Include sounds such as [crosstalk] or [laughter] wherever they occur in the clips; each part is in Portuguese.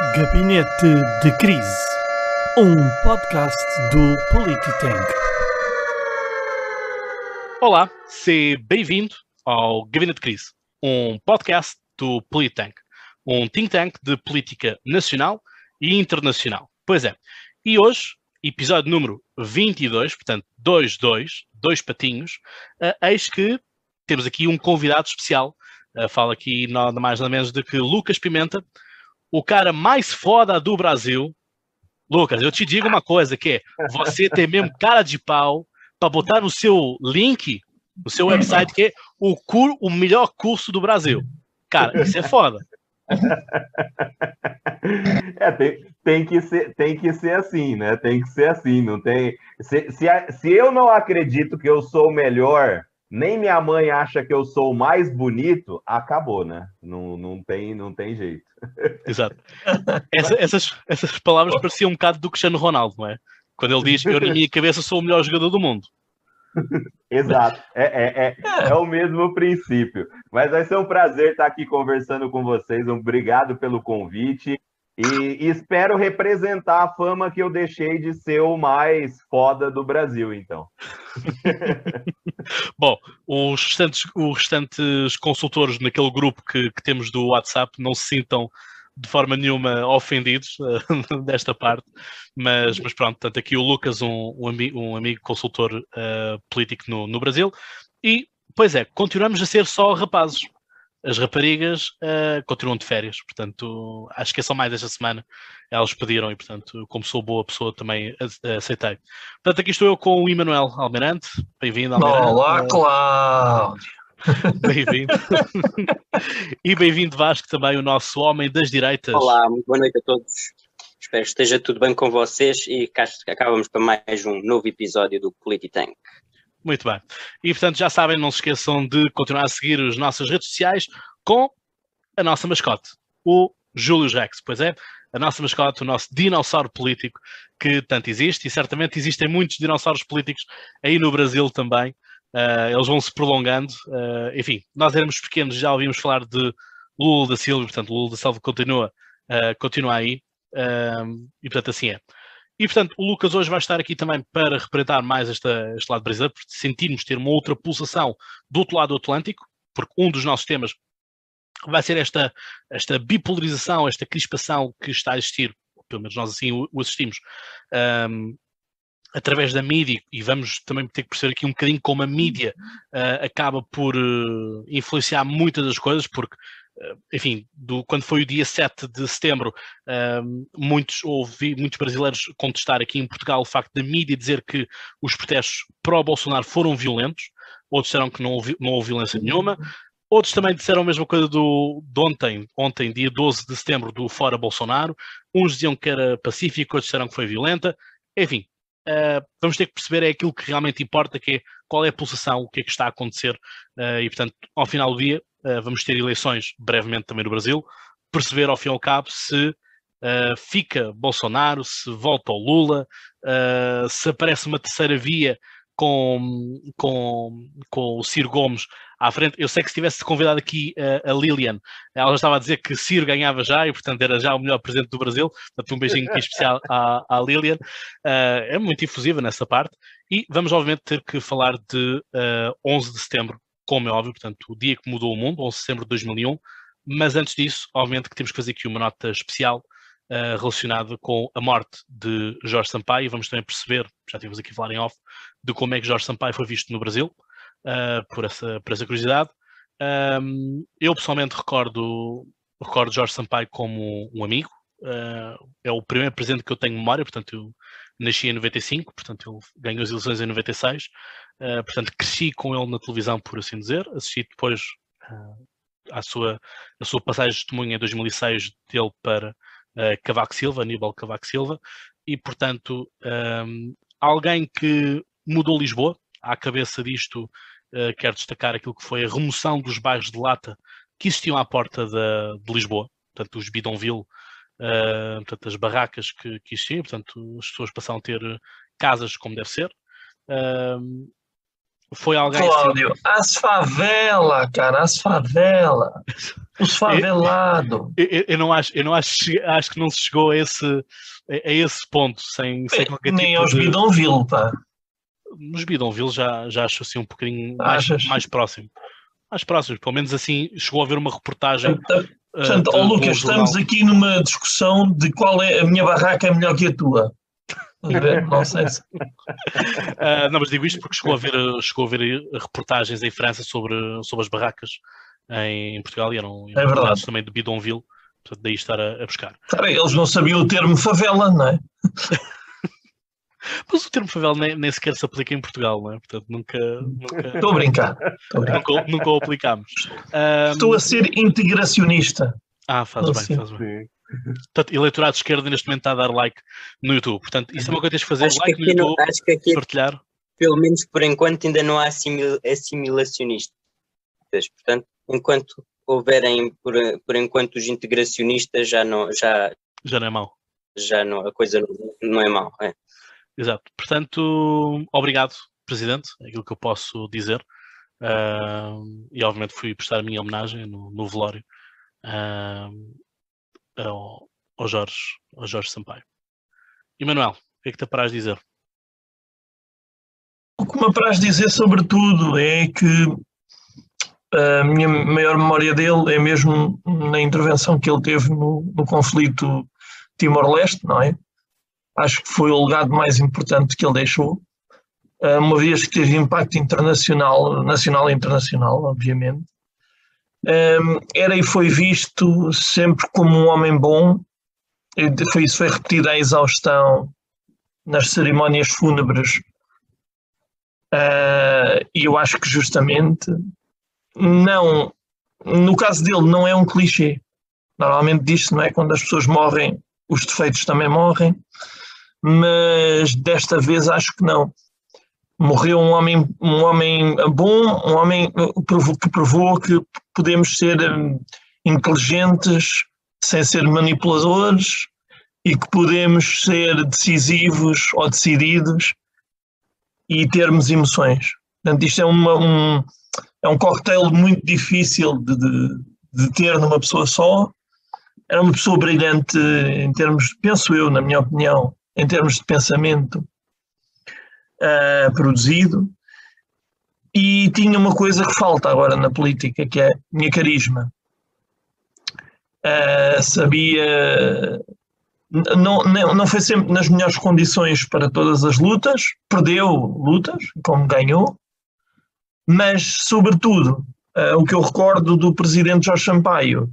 Gabinete de Crise, um podcast do Polititank. Olá, seja bem-vindo ao Gabinete de Crise, um podcast do Polititank, um think tank de política nacional e internacional. Pois é, e hoje, episódio número 22, portanto, 2-2, dois patinhos, uh, eis que temos aqui um convidado especial. Uh, fala aqui nada mais nada menos do que Lucas Pimenta, o cara mais foda do Brasil. Lucas, eu te digo uma coisa que você tem mesmo cara de pau para botar no seu link, no seu website, que é o, cur, o melhor curso do Brasil. Cara, isso é foda. É, tem, tem, que ser, tem que ser assim, né? Tem que ser assim. Não tem. Se, se, se eu não acredito que eu sou o melhor nem minha mãe acha que eu sou o mais bonito, acabou, né? Não, não, tem, não tem jeito. Exato. Essa, essas, essas palavras pareciam um bocado do Cristiano Ronaldo, não é? Quando ele diz, eu na minha cabeça sou o melhor jogador do mundo. [laughs] Exato, é, é, é, é, o mesmo princípio. Mas vai ser um prazer estar aqui conversando com vocês. Obrigado pelo convite. E, espero representar a fama que eu deixei de ser o mais foda do Brasil, então. [laughs] Bom, os restantes, os restantes consultores naquele grupo que, que, temos do WhatsApp não se sintam de forma nenhuma ofendidos uh, [laughs] desta parte, mas, mas pronto, tanto aqui o Lucas, um, um, ami um amigo consultor uh, político no, no Brasil, e, pois é, continuamos a ser só rapazes as raparigas uh, continuam de férias, portanto, acho que é só mais esta semana. Elas pediram e, portanto, como sou boa pessoa, também aceitei. Portanto, aqui estou eu com o Emanuel Almirante. Bem-vindo, Almirante. Olá, Cláudio! [laughs] Bem-vindo. [laughs] e bem-vindo, Vasco, também o nosso homem das direitas. Olá, muito boa noite a todos. Espero que esteja tudo bem com vocês e cá acabamos para mais um novo episódio do Polititank. Muito bem. E portanto, já sabem, não se esqueçam de continuar a seguir as nossas redes sociais com a nossa mascote, o Júlio Rex. Pois é, a nossa mascote, o nosso dinossauro político que tanto existe, e certamente existem muitos dinossauros políticos aí no Brasil também. Uh, eles vão se prolongando. Uh, enfim, nós éramos pequenos, já ouvimos falar de Lula da Silva, portanto, Lula da Silva continua, uh, continua aí. e portanto, assim é. E, portanto, o Lucas hoje vai estar aqui também para representar mais esta, este lado brasileiro, porque sentirmos ter uma outra pulsação do outro lado do Atlântico, porque um dos nossos temas vai ser esta, esta bipolarização, esta crispação que está a existir, pelo menos nós assim o, assistimos, um, através da mídia, e vamos também ter que perceber aqui um bocadinho como a mídia uh, acaba por uh, influenciar muitas das coisas, porque enfim, do, quando foi o dia 7 de setembro, uh, muitos, ouvi muitos brasileiros contestar aqui em Portugal o facto da mídia dizer que os protestos pró-Bolsonaro foram violentos, outros disseram que não houve, não houve violência nenhuma, outros também disseram a mesma coisa do, de ontem, ontem, dia 12 de setembro, do Fora Bolsonaro, uns diziam que era pacífico, outros disseram que foi violenta, enfim, uh, vamos ter que perceber é aquilo que realmente importa, que é qual é a pulsação, o que é que está a acontecer, uh, e portanto, ao final do dia, uh, vamos ter eleições brevemente também no Brasil, perceber ao fim e ao cabo se uh, fica Bolsonaro, se volta o Lula, se aparece uma terceira via com, com, com o Ciro Gomes à frente. Eu sei que se tivesse convidado aqui a Lilian, ela já estava a dizer que Ciro ganhava já e, portanto, era já o melhor presidente do Brasil. Portanto, um beijinho aqui especial à, à Lilian. Uh, é muito infusiva nessa parte. E vamos, obviamente, ter que falar de uh, 11 de setembro, como é óbvio, portanto, o dia que mudou o mundo, 11 de setembro de 2001. Mas antes disso, obviamente que temos que fazer aqui uma nota especial uh, relacionada com a morte de Jorge Sampaio. E vamos também perceber, já tivemos aqui a falar em off, de como é que Jorge Sampaio foi visto no Brasil, uh, por, essa, por essa curiosidade. Um, eu pessoalmente recordo, recordo Jorge Sampaio como um amigo. Uh, é o primeiro presidente que eu tenho memória, portanto, eu nasci em 95, portanto, ele ganhou as eleições em 96. Uh, portanto, cresci com ele na televisão, por assim dizer. Assisti depois uh, à sua, a sua passagem de testemunha em 2006 dele para uh, Cavaco Silva, Aníbal Cavaco Silva, e, portanto, um, alguém que mudou Lisboa. À cabeça disto, uh, quero destacar aquilo que foi a remoção dos bairros de lata que existiam à porta da, de Lisboa, portanto, os Bidonville, uh, portanto, as barracas que, que existiam, portanto, as pessoas passaram a ter casas como deve ser. Uh, foi alguém. Cláudio, as favela, cara, as favela. Os [laughs] favelados. Eu, eu- eu não acho, eu não acho, acho que não se chegou a esse, a, esse ponto sem, sem qualquer Nem tipo aos de... Bidonville, pá. Nos Bidonville já, já acho assim um bocadinho mais, mais próximo. Mais próximo, pelo menos assim chegou a haver uma reportagem. Uh, portanto, de- ó Lucas, estamos aqui numa discussão de qual é a minha barraca é melhor que a tua. Não sei se. Uh, [laughs] não, mas digo isto porque chegou a ver, chegou a ver reportagens em França sobre, sobre as barracas em Portugal e eram É verdade. também de Bidonville, portanto daí estar a, a buscar. Cara, eles não sabiam o termo favela, não é? [laughs] Mas o termo favela nem, nem sequer se aplica em Portugal, não é? Portanto nunca, [laughs] Estou a brincar. Estou a [laughs] brincar. nunca, nunca o aplicámos. Um, Estou a ser integracionista. Ah, faz bem, Sim. faz bem. Portanto, eleitorado de esquerda neste momento está a dar like no YouTube. Portanto, isso é uma coisa que tens de fazer, Acho que, like no aqui no- YouTube, acho que aqui, partilhar. pelo menos por enquanto, ainda não há assimil- assimilacionistas. Portanto, enquanto houverem, por, por enquanto, os integracionistas, já não, já, Já não é mau. já não, a coisa não, não é mau. É. Exato. Portanto, obrigado, Presidente, é aquilo que eu posso dizer. Ahm, e obviamente fui prestar a minha homenagem no, no velório ahm, ao, ao Jorge, ao Jorge Sampaio. Emanuel, o que é que te apraz dizer? O que me apraz dizer, sobretudo, é que a minha maior memória dele é mesmo na intervenção que ele teve no, no conflito Timor-Leste, não é? Acho que foi o legado mais importante que ele deixou, ah, uma vez que teve impacto internacional, nacional e internacional, obviamente. Era e foi visto sempre como um homem bom, foi, isso foi repetido à exaustão nas cerimónias fúnebres Uh, e eu acho que justamente não, no caso dele, não é um clichê. Normalmente diz-se, não é? Quando as pessoas morrem, os defeitos também morrem, mas desta vez acho que não. Morreu um homem, um homem bom, um homem que provou que podemos ser um, inteligentes sem ser manipuladores e que podemos ser decisivos ou decididos e termos emoções. Portanto, isto é, uma, um, é um cocktail muito difícil de, de, de ter numa pessoa só. Era uma pessoa brilhante em termos, penso eu, na minha opinião, em termos de pensamento ah, produzido. E tinha uma coisa que falta agora na política, que é minha carisma. Ah, sabia não, não, não foi sempre nas melhores condições para todas as lutas, perdeu lutas, como ganhou, mas, sobretudo, eh, o que eu recordo do presidente Jorge Sampaio,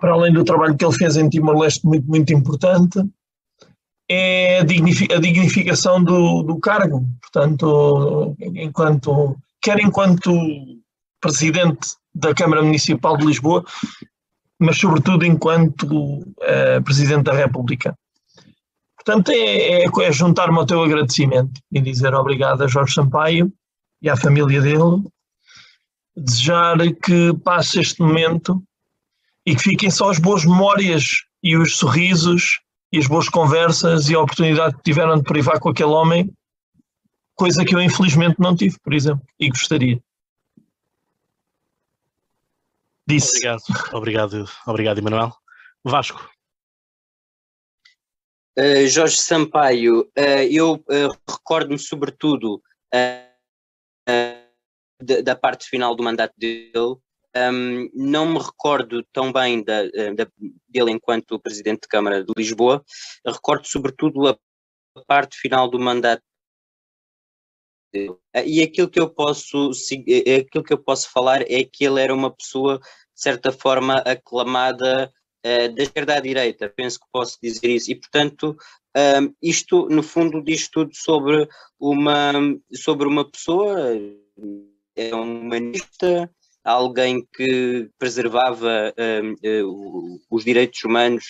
para além do trabalho que ele fez em Timor-Leste, muito, muito importante, é a, dignifi- a dignificação do, do cargo. Portanto, enquanto, quer enquanto presidente da Câmara Municipal de Lisboa, mas sobretudo enquanto eh, Presidente da República. Portanto, é, é, é juntar-me ao teu agradecimento e dizer obrigado a Jorge Sampaio e à família dele, desejar que passe este momento e que fiquem só as boas memórias e os sorrisos e as boas conversas e a oportunidade que tiveram de privar com aquele homem, coisa que eu infelizmente não tive, por exemplo, e gostaria. Disse. Obrigado, obrigado, obrigado, Emanuel. Vasco, Uh, Jorge Sampaio, uh, eu uh, recordo-me sobretudo uh, uh, da, da parte final do mandato dele. Um, não me recordo tão bem da, uh, da- dele enquanto presidente de Câmara de Lisboa. Recordo sobretudo a parte final do mandato. Uh, E aquilo que eu posso se- eh, aquilo que eu posso falar é que ele era uma pessoa de certa forma aclamada eh, da esquerda à direita, penso que posso dizer isso, e portanto um, isto no fundo diz tudo sobre uma, sobre uma pessoa, é um humanista, alguém que preservava um, eh, os direitos humanos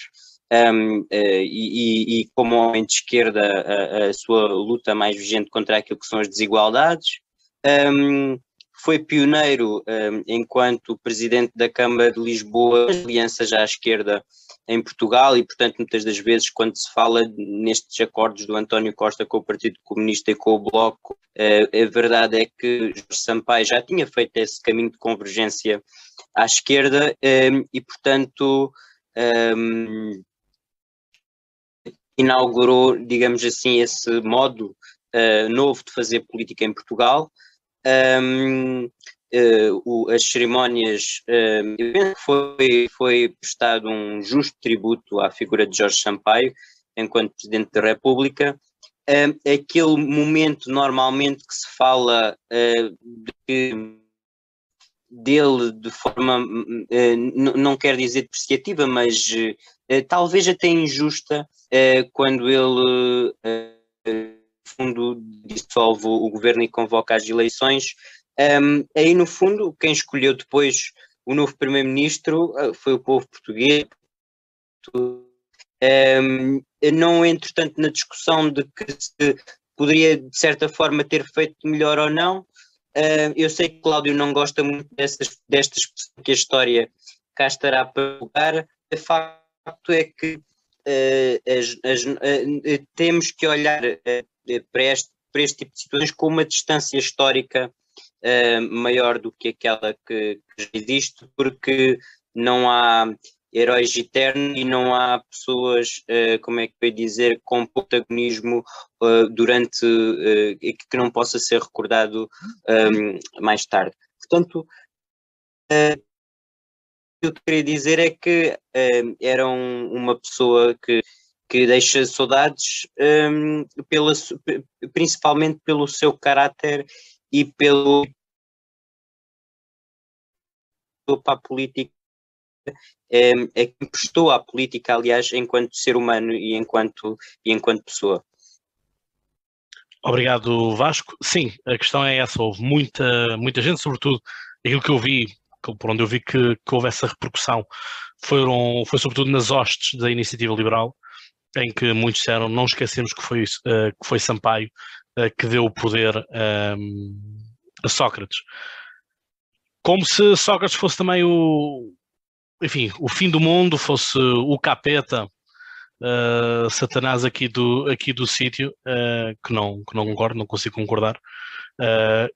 um, eh, e, e- e como homem de esquerda a, a sua luta mais vigente contra aquilo que são as desigualdades. Um, foi pioneiro um, enquanto presidente da Câmara de Lisboa, alianças à esquerda em Portugal e, portanto, muitas das vezes, quando se fala nestes acordos do António Costa com o Partido Comunista e com o Bloco, uh, a verdade é que Jorge Sampaio já tinha feito esse caminho de convergência à esquerda um, e, portanto, um, inaugurou, digamos assim, esse modo uh, novo de fazer política em Portugal. Um, uh, o, as cerimónias, uh, eu penso que foi, foi prestado um justo tributo à figura de Jorge Sampaio, enquanto Presidente da República. Uh, aquele momento normalmente que se fala de, dele de forma, não quer dizer depreciativa, mas talvez até injusta, quando ele fundo dissolve o governo e convoca as eleições. Um, aí, no fundo, quem escolheu depois o novo primeiro-ministro uh, foi o povo português. Um, não entro tanto na discussão de que se poderia, de certa forma, ter feito melhor ou não. Uh, eu sei que Cláudio não gosta muito dessas, destas que a história cá estará para jogar. O facto é que uh, as, as, uh, temos que olhar para este, para este tipo de situações com uma distância histórica uh, maior do que aquela que, que existe, porque não há heróis eternos e não há pessoas, uh, como é que eu ia dizer, com protagonismo uh, durante que não possa ser recordado um, mais tarde. Portanto, o que eu queria dizer é que era um, uma pessoa que que deixa saudades um, pela, principalmente pelo seu caráter e pelo para a política é, é que prestou à política, aliás, enquanto ser humano e enquanto, e enquanto pessoa. Obrigado, Vasco. Sim, a questão é essa. Houve muita, muita gente, sobretudo aquilo que eu vi, por onde eu vi que, que houve essa repercussão, foram, foi sobretudo nas hostes da iniciativa liberal, em que muitos disseram não esquecemos que foi, uh, que foi Sampaio uh, que deu o poder um, ehm, a Sócrates. Como se Sócrates fosse também o, enfim, o fim do mundo, fosse o capeta, uh, Satanás aqui do, aqui do sítio, que, não, que não concordo, não consigo concordar.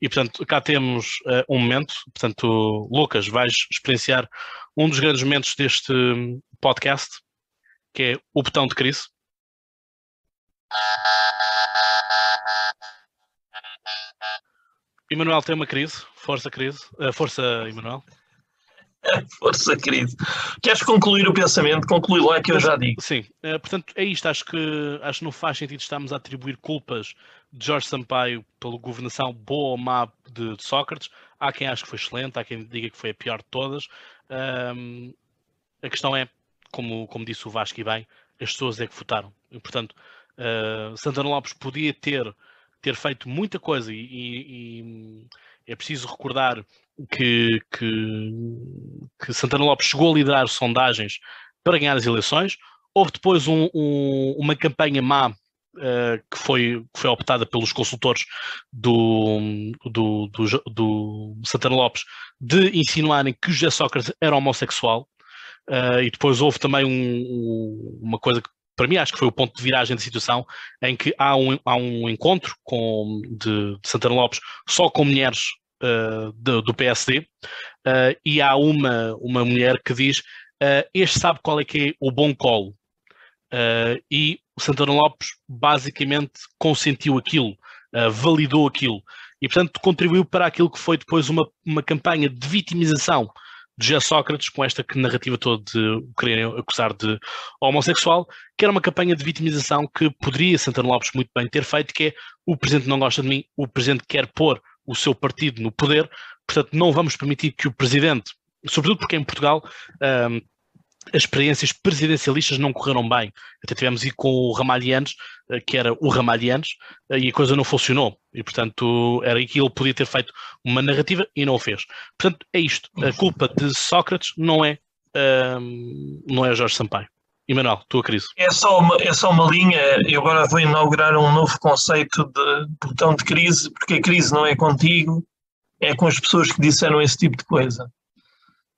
e portanto, cá temos um momento, portanto, Lucas, vais experienciar um dos grandes momentos deste podcast, que é o botão de crise. Emanuel tem uma crise, força crise, uh, força Emanuel. [laughs] Força, crise. Queres concluir o pensamento? Conclui lá que eu já digo. Sim, uh, portanto é isto. Acho que, acho que não faz sentido estarmos a atribuir culpas de Jorge Sampaio pela governação boa ou má de, de Sócrates. Há quem ache que foi excelente, há quem diga que foi a pior de todas. Um, a questão é como, como disse o Vasco e bem, as pessoas é que votaram. E, portanto, uh, Santana Lopes podia ter, ter feito muita coisa e, e, é preciso recordar que, que, que, Santana Lopes chegou a liderar sondagens para ganhar as eleições. Houve depois um, um, uma campanha má uh, que, foi, que foi optada pelos consultores do, do, do, do Santana Lopes de insinuarem que José Sócrates era homossexual. Uh, e depois houve também um, um, uma coisa que para mim acho que foi o ponto de viragem da situação, em que há um, há um encontro com, de, de Santana Lopes só com mulheres uh, de, do PSD, uh, e há uma, uma mulher que diz este sabe qual é que é o bom colo. e o Santana Lopes basicamente consentiu aquilo, validou aquilo, e portanto contribuiu para aquilo que foi depois uma, uma campanha de vitimização de Sócrates, com esta narrativa toda de o quererem acusar de homossexual, que era uma campanha de vitimização que poderia Santana Lopes muito bem ter feito, que é o Presidente não gosta de mim, o Presidente quer pôr o seu partido no poder, portanto não vamos permitir que o Presidente, sobretudo porque em Portugal um, as experiências presidencialistas não correram bem. Até tivemos aí com o Ramalhianes, eh, que era o Ramalhianes, eh, e a coisa não funcionou. E, portanto, era aí que ele podia ter feito uma narrativa e não o fez. Portanto, é isto. A culpa de Sócrates não é, um, não é Jorge Sampaio. Emanuel, tua crise. É só, uma, é só uma linha. Eu agora vou inaugurar um novo conceito de botão de crise, porque a crise não é contigo, é com as pessoas que disseram esse tipo de coisa.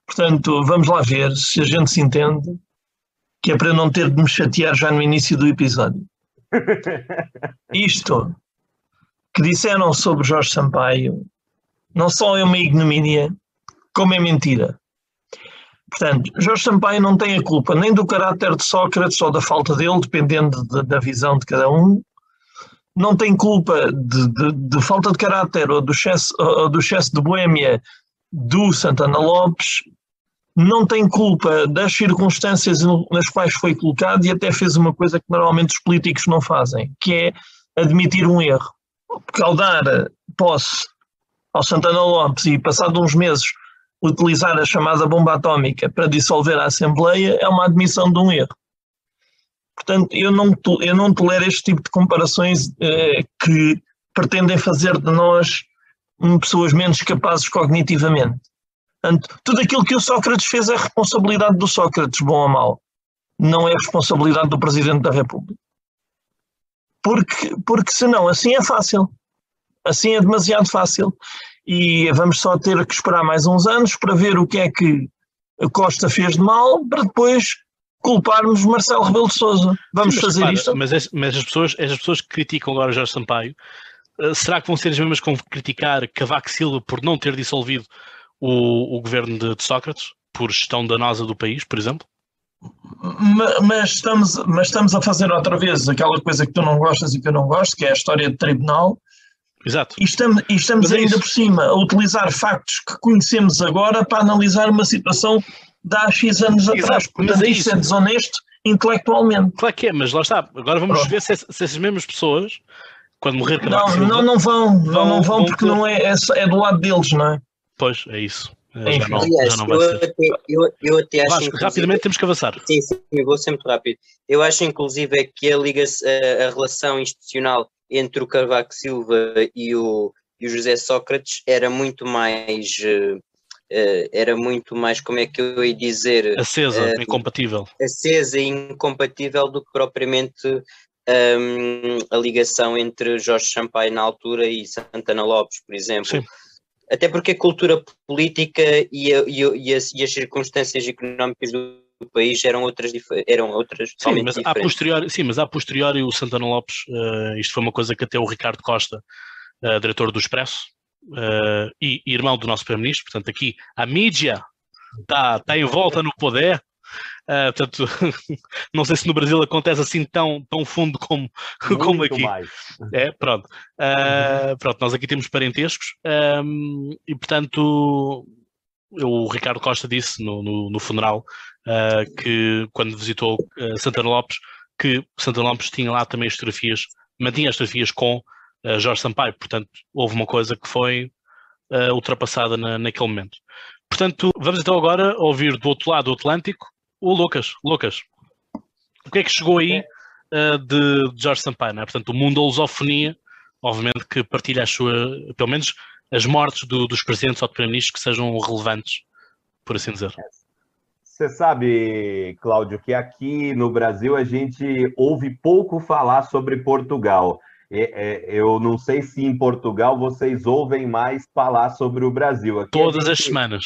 Portanto, vamos lá ver se a gente se entende, que é para não ter de me chatear já no início do episódio. [laughs] Isto que disseram sobre Jorge Sampaio não só é uma ignomínia, como é mentira. Portanto, Jorge Sampaio não tem a culpa nem do caráter de Sócrates ou da falta dele, dependendo de, da visão de cada um. Não tem culpa de, de, de falta de caráter ou do excesso, ou do excesso de boêmia do Santana Lopes. Não tem culpa das circunstâncias nas quais foi colocado e até fez uma coisa que normalmente os políticos não fazem, que é admitir um erro. Porque ao dar posse ao Santana Lopes e, passado uns meses, utilizar a chamada bomba atómica para dissolver a Assembleia é uma admissão de um erro. Portanto, eu não, eu não tolero este tipo de comparações eh, que pretendem fazer de nós pessoas menos capazes cognitivamente. Portanto, tudo aquilo que o Sócrates fez é responsabilidade do Sócrates, bom ou mau. Não é responsabilidade do Presidente da República. Porque, porque senão assim é fácil. Assim é demasiado fácil. E vamos só ter que esperar mais uns anos para ver o que é que a Costa fez de mal, para depois culparmos Marcelo Rebelo de Sousa. Vamos Sim, fazer isto. Mas, mas, as, pessoas, as pessoas que criticam agora Jorge Sampaio, uh, será que vão ser as mesmas que vão criticar Cavaco Silva por não ter dissolvido o, o governo de, de Sócrates, por gestão danosa do país, por exemplo? Mas estamos, mas estamos a fazer outra vez aquela coisa que tu não gostas e que eu não gosto, que é a história de tribunal, Exato. E estamos, e estamos é ainda isso. por cima a utilizar factos que conhecemos agora para analisar uma situação de há X anos Exato. atrás. Portanto, mas é isso. isso é desonesto intelectualmente. Claro que é, mas lá está. Agora vamos Pronto. ver se, se, essas mesmas pessoas, quando morrer Não, não, não vão, vão, não vão, porque não é, é, é, do lado deles, não é? Pois, é isso. É, já não, Aliás, já não eu, até, eu, eu até acho. Vasco, rapidamente temos que avançar. Sim, sim, eu vou muito rápido. Eu acho, inclusive, é que a, liga a, a relação institucional entre o Cavaco Silva e o, e o José Sócrates era muito mais uh, era muito mais, como é que eu ia dizer? Acesa, uh, incompatível. Acesa e incompatível do que propriamente um, a ligação entre Jorge Sampaio na altura e Santana Lopes, por exemplo. Sim. Até porque a cultura política e, a, e, a, e, as, e as circunstâncias económicas do do país eram outras, eram outras sim, mas. A posteriori, sim, mas a posteriori o Santana Lopes, uh, isto foi uma coisa que até o Ricardo Costa, uh, diretor do Expresso, uh, e, e, irmão do nosso Primeiro-Ministro, portanto aqui a mídia está tá em volta no poder, Uh, portanto, [laughs] não sei se no Brasil acontece assim tão, tão fundo como, [laughs] como aqui. Mais. É, pronto. Uh, pronto, nós aqui temos parentescos um, e, portanto, o Ricardo Costa disse no, no, no funeral uh, que quando visitou Santana Lopes, que Santana Lopes tinha lá também as fotografias, mantinha as fotografias com Jorge Sampaio, portanto houve uma coisa que foi ultrapassada na, naquele momento. Portanto, vamos então agora ouvir do outro lado do Atlântico o Lucas. Lucas, o que é que chegou aí de, de Jorge Sampaio? Né? Portanto, o mundo da lusofonia, obviamente que partilha as suas, pelo menos as mortes do, dos presidentes ou de primeiro-ministros que sejam relevantes, por assim dizer. Você sabe, Cláudio, que aqui no Brasil a gente ouve pouco falar sobre Portugal. Eu não sei se em Portugal vocês ouvem mais falar sobre o Brasil. Aqui Todas gente... as semanas.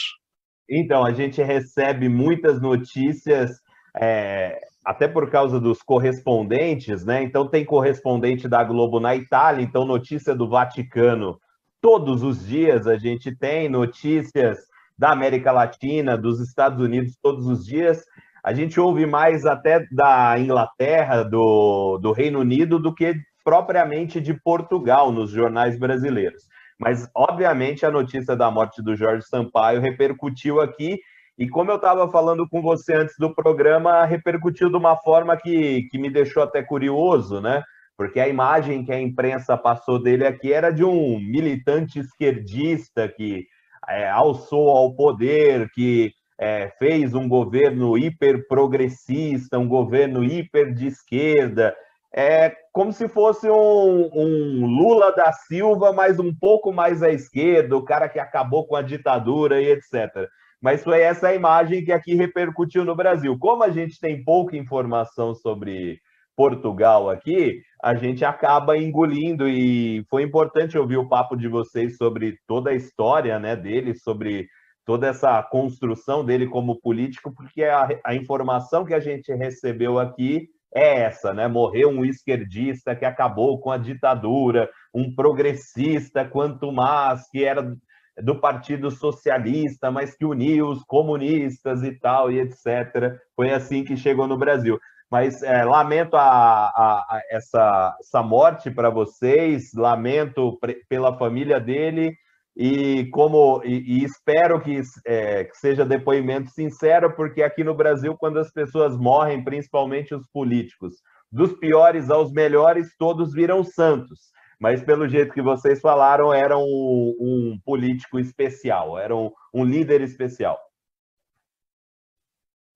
Então, a gente recebe muitas notícias, é, até por causa dos correspondentes, né? Então, tem correspondente da Globo na Itália, então, notícia do Vaticano. Todos os dias a gente tem notícias da América Latina, dos Estados Unidos todos os dias. A gente ouve mais até da Inglaterra, do, do Reino Unido, do que propriamente de Portugal nos jornais brasileiros. Mas, obviamente, a notícia da morte do Jorge Sampaio repercutiu aqui. E como eu estava falando com você antes do programa, repercutiu de uma forma que, que me deixou até curioso, né? Porque a imagem que a imprensa passou dele aqui era de um militante esquerdista que é, alçou ao poder, que é, fez um governo hiper progressista, um governo hiper de esquerda, é como se fosse um, um, Lula da Silva, mas um pouco mais à esquerda, o cara que acabou com a ditadura e etc. Mas foi essa imagem que aqui repercutiu no Brasil. Como a gente tem pouca informação sobre, Portugal aqui, a gente acaba engolindo e foi importante ouvir o papo de vocês sobre toda a história né, dele, sobre toda essa construção dele como político, porque a, a informação que a gente recebeu aqui é essa, né? Morreu um esquerdista que acabou com a ditadura, um progressista quanto mais que era do Partido Socialista, mas que uniu os comunistas e tal, e etc. Foi assim que chegou no Brasil. Mas é, lamento a, a, a essa, essa morte para vocês, lamento pela família dele e como e, e espero que, é, que, seja depoimento sincero, porque aqui no Brasil, quando as pessoas morrem, principalmente os políticos, dos piores aos melhores, todos viram santos. Mas pelo jeito que vocês falaram, era um, um político especial, era um, um líder especial.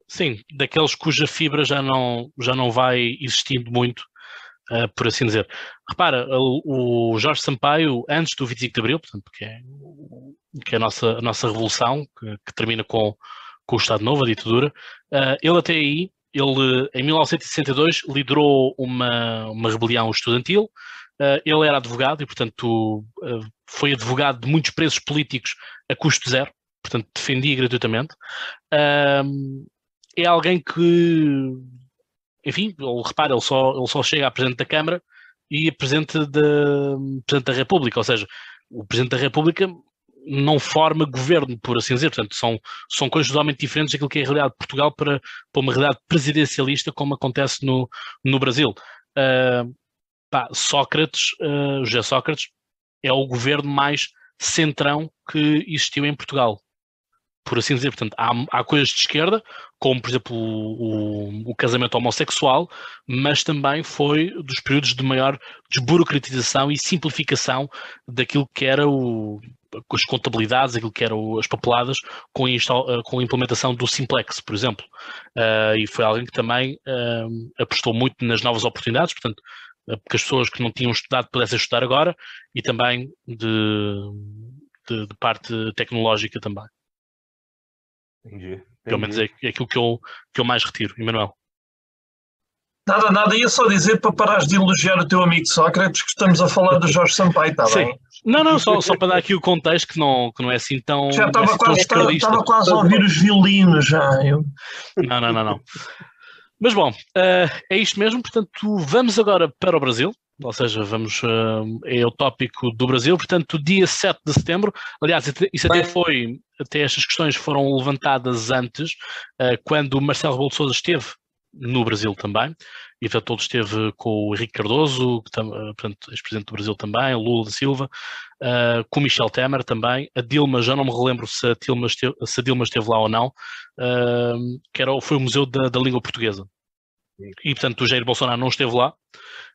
Sim, daqueles cuja fibra já não, já não vai existindo muito uh, por assim dizer. Repara, o, o, Jorge Sampaio, antes do 25 de Abril, portanto, que é, que é a, nossa, a nossa revolução, que, que termina com, com o Estado Novo, a ditadura, uh, ele até aí, ele em 1962 liderou uma, uma rebelião estudantil, uh, ele era advogado e, portanto, foi advogado de muitos presos políticos a custo zero, portanto, defendia gratuitamente. é alguém que enfim, ele, repara, ele só, ele só chega a Presidente da Câmara e a Presidente da, Presidente da República, ou seja, o Presidente da República não forma governo, por assim dizer, portanto, são, são coisas totalmente diferentes daquilo que é a realidade de Portugal para, para uma realidade presidencialista como acontece no, no Brasil. Uh, pá, Sócrates, uh, José Sócrates, é o governo mais centrão que existiu em Portugal por assim dizer. Portanto, há, há coisas de esquerda, como por exemplo o, o, o, casamento homossexual, mas também foi dos períodos de maior desburocratização e simplificação daquilo que era o, as contabilidades, aquilo que eram as papeladas, com, a, com a implementação do Simplex, por exemplo. Uh, e foi alguém que também uh, apostou muito nas novas oportunidades, portanto, que as pessoas que não tinham estudado pudessem estudar agora e também de, de, de parte tecnológica também. Entendi. entendi. Pelo menos é, é aquilo que eu, que eu mais retiro, Emanuel. Nada, nada, ia só dizer para parares de elogiar o teu amigo Sócrates que estamos a falar do Jorge Sampaio, está bem? Não, não, só, só para dar aqui o contexto que não, que não é assim tão. Já estava, assim quase, estava, estava, quase a ouvir os violinos já. Eu... Não, não, não, não. Mas bom, uh, é isto mesmo, portanto, vamos agora para o Brasil ou seja, vamos, uh, é o tópico do Brasil, portanto, dia 7 de setembro, aliás, isso até foi, até estas questões foram levantadas antes, uh, quando o Marcelo Rebelo de Sousa esteve no Brasil também, e portanto ele esteve com o Henrique Cardoso, uh, portanto, ex-presidente do Brasil também, o Lula da Silva, uh, com o Michel Temer também, a Dilma, já não me relembro se a Dilma esteve, se a Dilma esteve lá ou não, uh, que era, foi o Museu da, da Língua Portuguesa. E portanto o Jair Bolsonaro não esteve lá,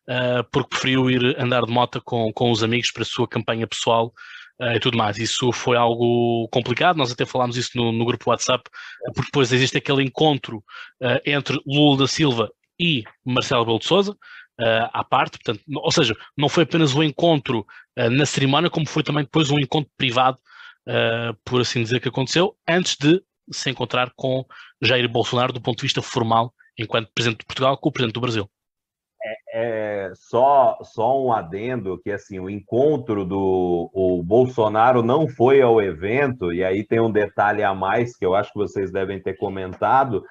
uh, porque preferiu ir andar de moto com, com os amigos para a sua campanha pessoal uh, e tudo mais. Isso foi algo complicado, nós até falámos isso no, no grupo WhatsApp, porque depois existe aquele encontro uh, entre Lula da Silva e Marcelo Belo de Souza, uh, à parte, portanto, ou seja, não foi apenas um encontro na cerimónia, como foi também depois um encontro privado, por assim dizer, que aconteceu, antes de se encontrar com Jair Bolsonaro do ponto de vista formal, enquanto Presidente de Portugal, com o Presidente do Brasil. É, só, só um adendo que assim o encontro do o Bolsonaro não foi ao evento e aí tem um detalhe a mais que eu acho que vocês devem ter comentado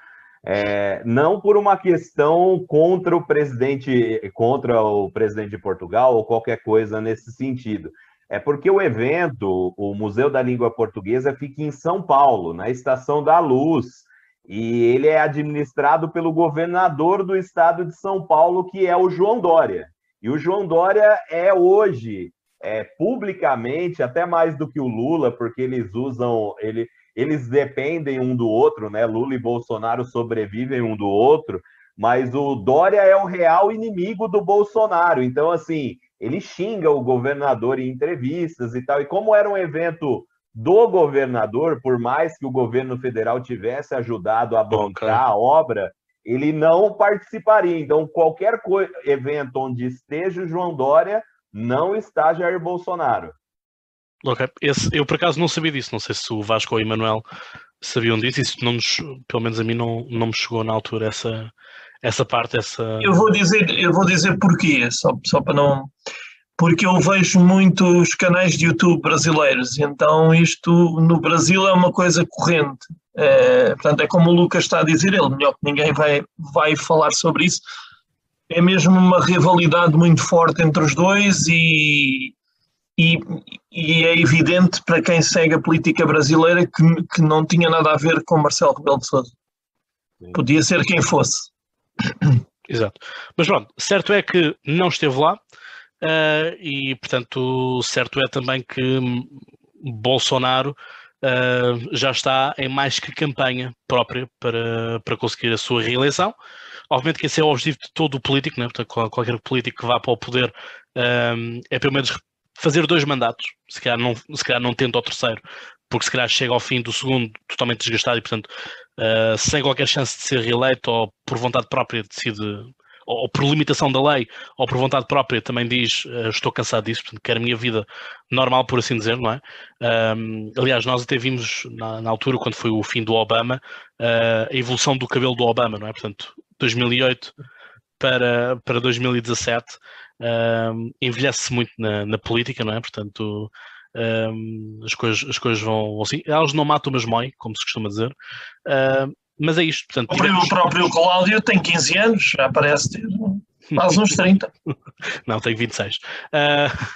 é, não por uma questão contra o presidente contra o presidente de Portugal ou qualquer coisa nesse sentido. É porque o evento o Museu da Língua Portuguesa fica em São Paulo na Estação da Luz e ele é administrado pelo governador do estado de São Paulo, que é o João Dória. E o João Dória é hoje, é, publicamente, até mais do que o Lula, porque eles usam, ele, eles dependem um do outro, né? Lula e Bolsonaro sobrevivem um do outro, mas o Dória é o real inimigo do Bolsonaro. Então, assim, ele xinga o governador em entrevistas e tal. E como era um evento do governador, por mais que o governo federal tivesse ajudado a bancar a obra, ele não participaria. Então, qualquer evento onde esteja o João Dória, não está Jair Bolsonaro. Ok, Esse, eu por acaso não sabia disso, não sei se o Vasco ou o Emanuel sabiam disso, isso não nos, pelo menos a mim não, não me chegou na altura essa, essa parte, essa. Eu vou dizer, eu vou dizer porquê, só, só para não. Porque eu vejo muitos canais de YouTube brasileiros, então isto no Brasil é uma coisa corrente. É, portanto, é como o Lucas está a dizer, ele melhor que ninguém vai, vai falar sobre isso. É mesmo uma rivalidade muito forte entre os dois e, e, e é evidente para quem segue a política brasileira que, que não tinha nada a ver com Marcelo Rebelo de Sousa. Podia ser quem fosse. Exato. Mas pronto, certo é que não esteve lá uh, e, portanto, certo é também que Bolsonaro uh, já está em mais que campanha própria para, para conseguir a sua reeleição. Obviamente que esse é o objetivo de todo o político, né? portanto, qualquer político que vá para o poder um, é pelo menos fazer dois mandatos, se calhar não, se calhar não tenta o terceiro, porque se calhar chega ao fim do segundo totalmente desgastado e, portanto, uh, sem qualquer chance de ser reeleito ou por vontade própria decide, ou, por limitação da lei, ou por vontade própria também diz uh, estou cansado disso, portanto, quero a minha vida normal, por assim dizer, não é? Um, aliás, nós até vimos na, na, altura, quando foi o fim do Obama, uh, a evolução do cabelo do Obama, não é? Portanto, 2008 para, para 2017 um, envelhece muito na, na, política, não é? Portanto, um, as, coisas, as coisas vão assim. Elas não matam, mas moem, como se costuma dizer. Uh, mas é isto. Portanto, tivemos... O próprio Cláudio tem 15 anos, já parece ter quase uns 30. [laughs] não, tem 26. Uh,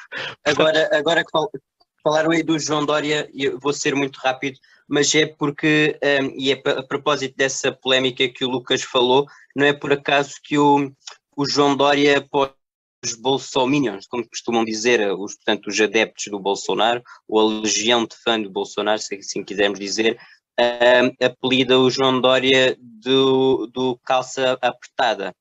agora, agora que falaram aí do João Dória, eu vou ser muito rápido, mas é porque, um, e é a propósito dessa polémica que o Lucas falou, não é por acaso que o, o João Dória pode os bolsominions, como costumam dizer, os, portanto, os adeptos do Bolsonaro, ou a legião de fã do Bolsonaro, se assim quisermos dizer, uh, apelida o João Dória do, do calça apertada.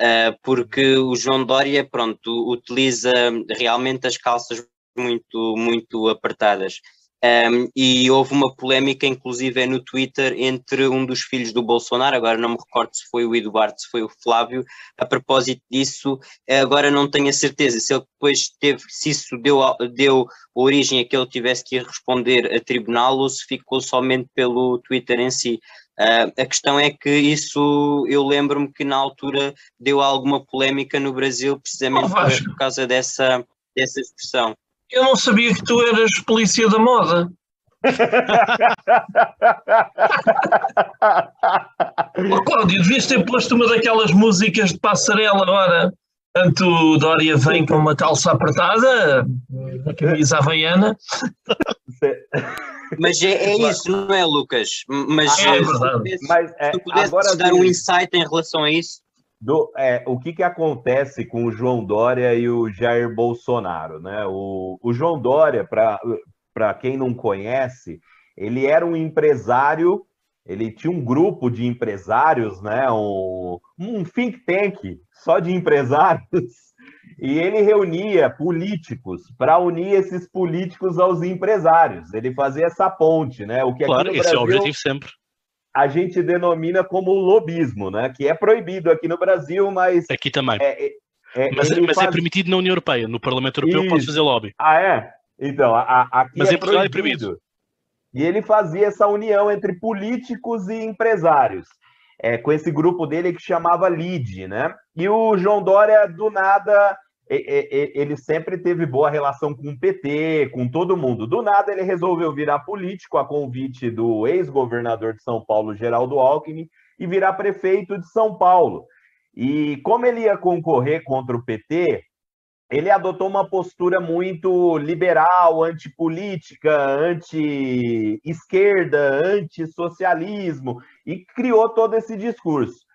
Uh, porque o João Dória, pronto, utiliza realmente as calças muito, muito apertadas. Um, e houve uma polémica, inclusive, no Twitter, entre um dos filhos do Bolsonaro, agora não me recordo se foi o Eduardo, se foi o Flávio, a propósito disso, agora não tenho a certeza se ele depois teve, se isso deu, deu origem a que ele tivesse que ir responder a tribunal ou se ficou somente pelo Twitter em si. Uh, a questão é que isso, eu lembro-me que na altura deu alguma polémica no Brasil, precisamente oh, por, por causa dessa, dessa expressão. Eu não sabia que tu eras polícia da moda. [laughs] oh, Cláudio, devias ter posto uma daquelas músicas de passarela agora. Tanto Dória vem com uma calça apertada, a camisa havaiana. Mas é, é isso, não é, Lucas? Mas, ah, é, se, Mas, é, se tu pudesses dar um insight em relação a isso do, é, o que, que acontece com o João Dória e o Jair Bolsonaro, né? O, o João Dória, para quem não conhece, ele era um empresário, ele tinha um grupo de empresários, né? Um, um think tank só de empresários, [laughs] e ele reunia políticos para unir esses políticos aos empresários. Ele fazia essa ponte, né? O que claro, esse Brasil, é o objetivo sempre a gente denomina como lobismo, né? Que é proibido aqui no Brasil, mas. Aqui também. É, é, é mas, mas é faz... é permitido na União Europeia. No Parlamento Europeu Isso. pode fazer lobby. Ah, é? Então, a, aqui mas é em Portugal é proibido. E ele fazia essa união entre políticos e empresários. É, com esse grupo dele que chamava LID, né? E o João Dória, do nada, ele sempre teve boa relação com o PT, com todo mundo. Do nada, ele resolveu virar político a convite do ex-governador de São Paulo, Geraldo Alckmin, e virar prefeito de São Paulo. E como ele ia concorrer contra o PT, ele adotou uma postura muito liberal, antipolítica, anti-esquerda, anti-socialismo, e criou todo esse discurso.